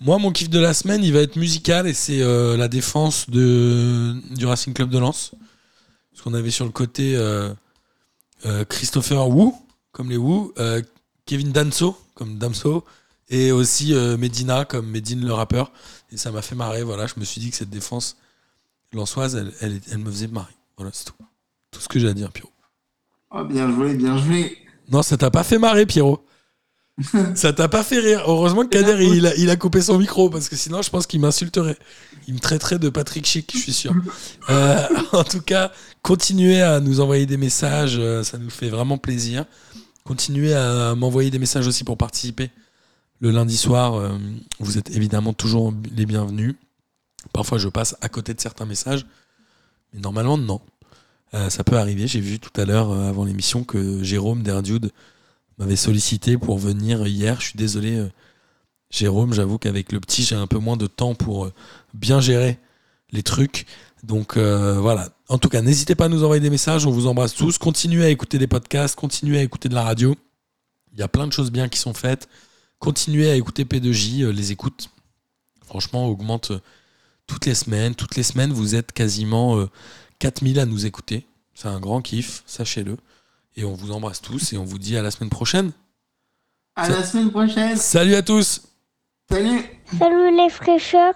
Moi, mon kiff de la semaine, il va être musical et c'est euh, la défense de, du Racing Club de Lens. Parce qu'on avait sur le côté euh, Christopher Wu, comme les Wu, Kevin Danso, comme Damso, et aussi euh, Medina, comme Medine le rappeur. Et ça m'a fait marrer. Voilà, je me suis dit que cette défense lensoise, elle, elle, elle me faisait marrer. Voilà, c'est tout. Tout ce que j'ai à dire, Pierrot. Oh, bien joué, bien joué. Non, ça t'a pas fait marrer, Pierrot. ça t'a pas fait rire. Heureusement que Kader, il a, il a coupé son micro, parce que sinon, je pense qu'il m'insulterait. Il me traiterait de Patrick Chic, je suis sûr. Euh, en tout cas, continuez à nous envoyer des messages, euh, ça nous fait vraiment plaisir. Continuez à m'envoyer des messages aussi pour participer le lundi soir. euh, vous êtes évidemment toujours les bienvenus. Parfois, je passe à côté de certains messages, mais normalement, non. Euh, ça peut arriver. J'ai vu tout à l'heure, euh, avant l'émission, que Jérôme Derdude m'avait sollicité pour venir hier. Je suis désolé, Jérôme. J'avoue qu'avec le petit, j'ai un peu moins de temps pour bien gérer les trucs. Donc euh, voilà. En tout cas, n'hésitez pas à nous envoyer des messages. On vous embrasse tous. Continuez à écouter des podcasts. Continuez à écouter de la radio. Il y a plein de choses bien qui sont faites. Continuez à écouter P2J. euh, les écoutes, franchement, augmentent euh, toutes les semaines. Toutes les semaines, vous êtes quasiment euh, 4000 à nous écouter. C'est un grand kiff, sachez-le. Et on vous embrasse tous et on vous dit à la semaine prochaine. À la semaine prochaine. Salut à tous Salut. Salut les fraîcheurs,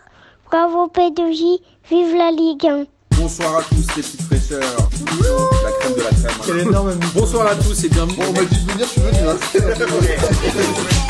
bravo P2J, vive la Ligue 1. Bonsoir à tous les petites fraîcheurs. La crème de la crème. Quel énorme Bonsoir à tous et bienvenue. On m'a dit de venir, je suis venu. hein.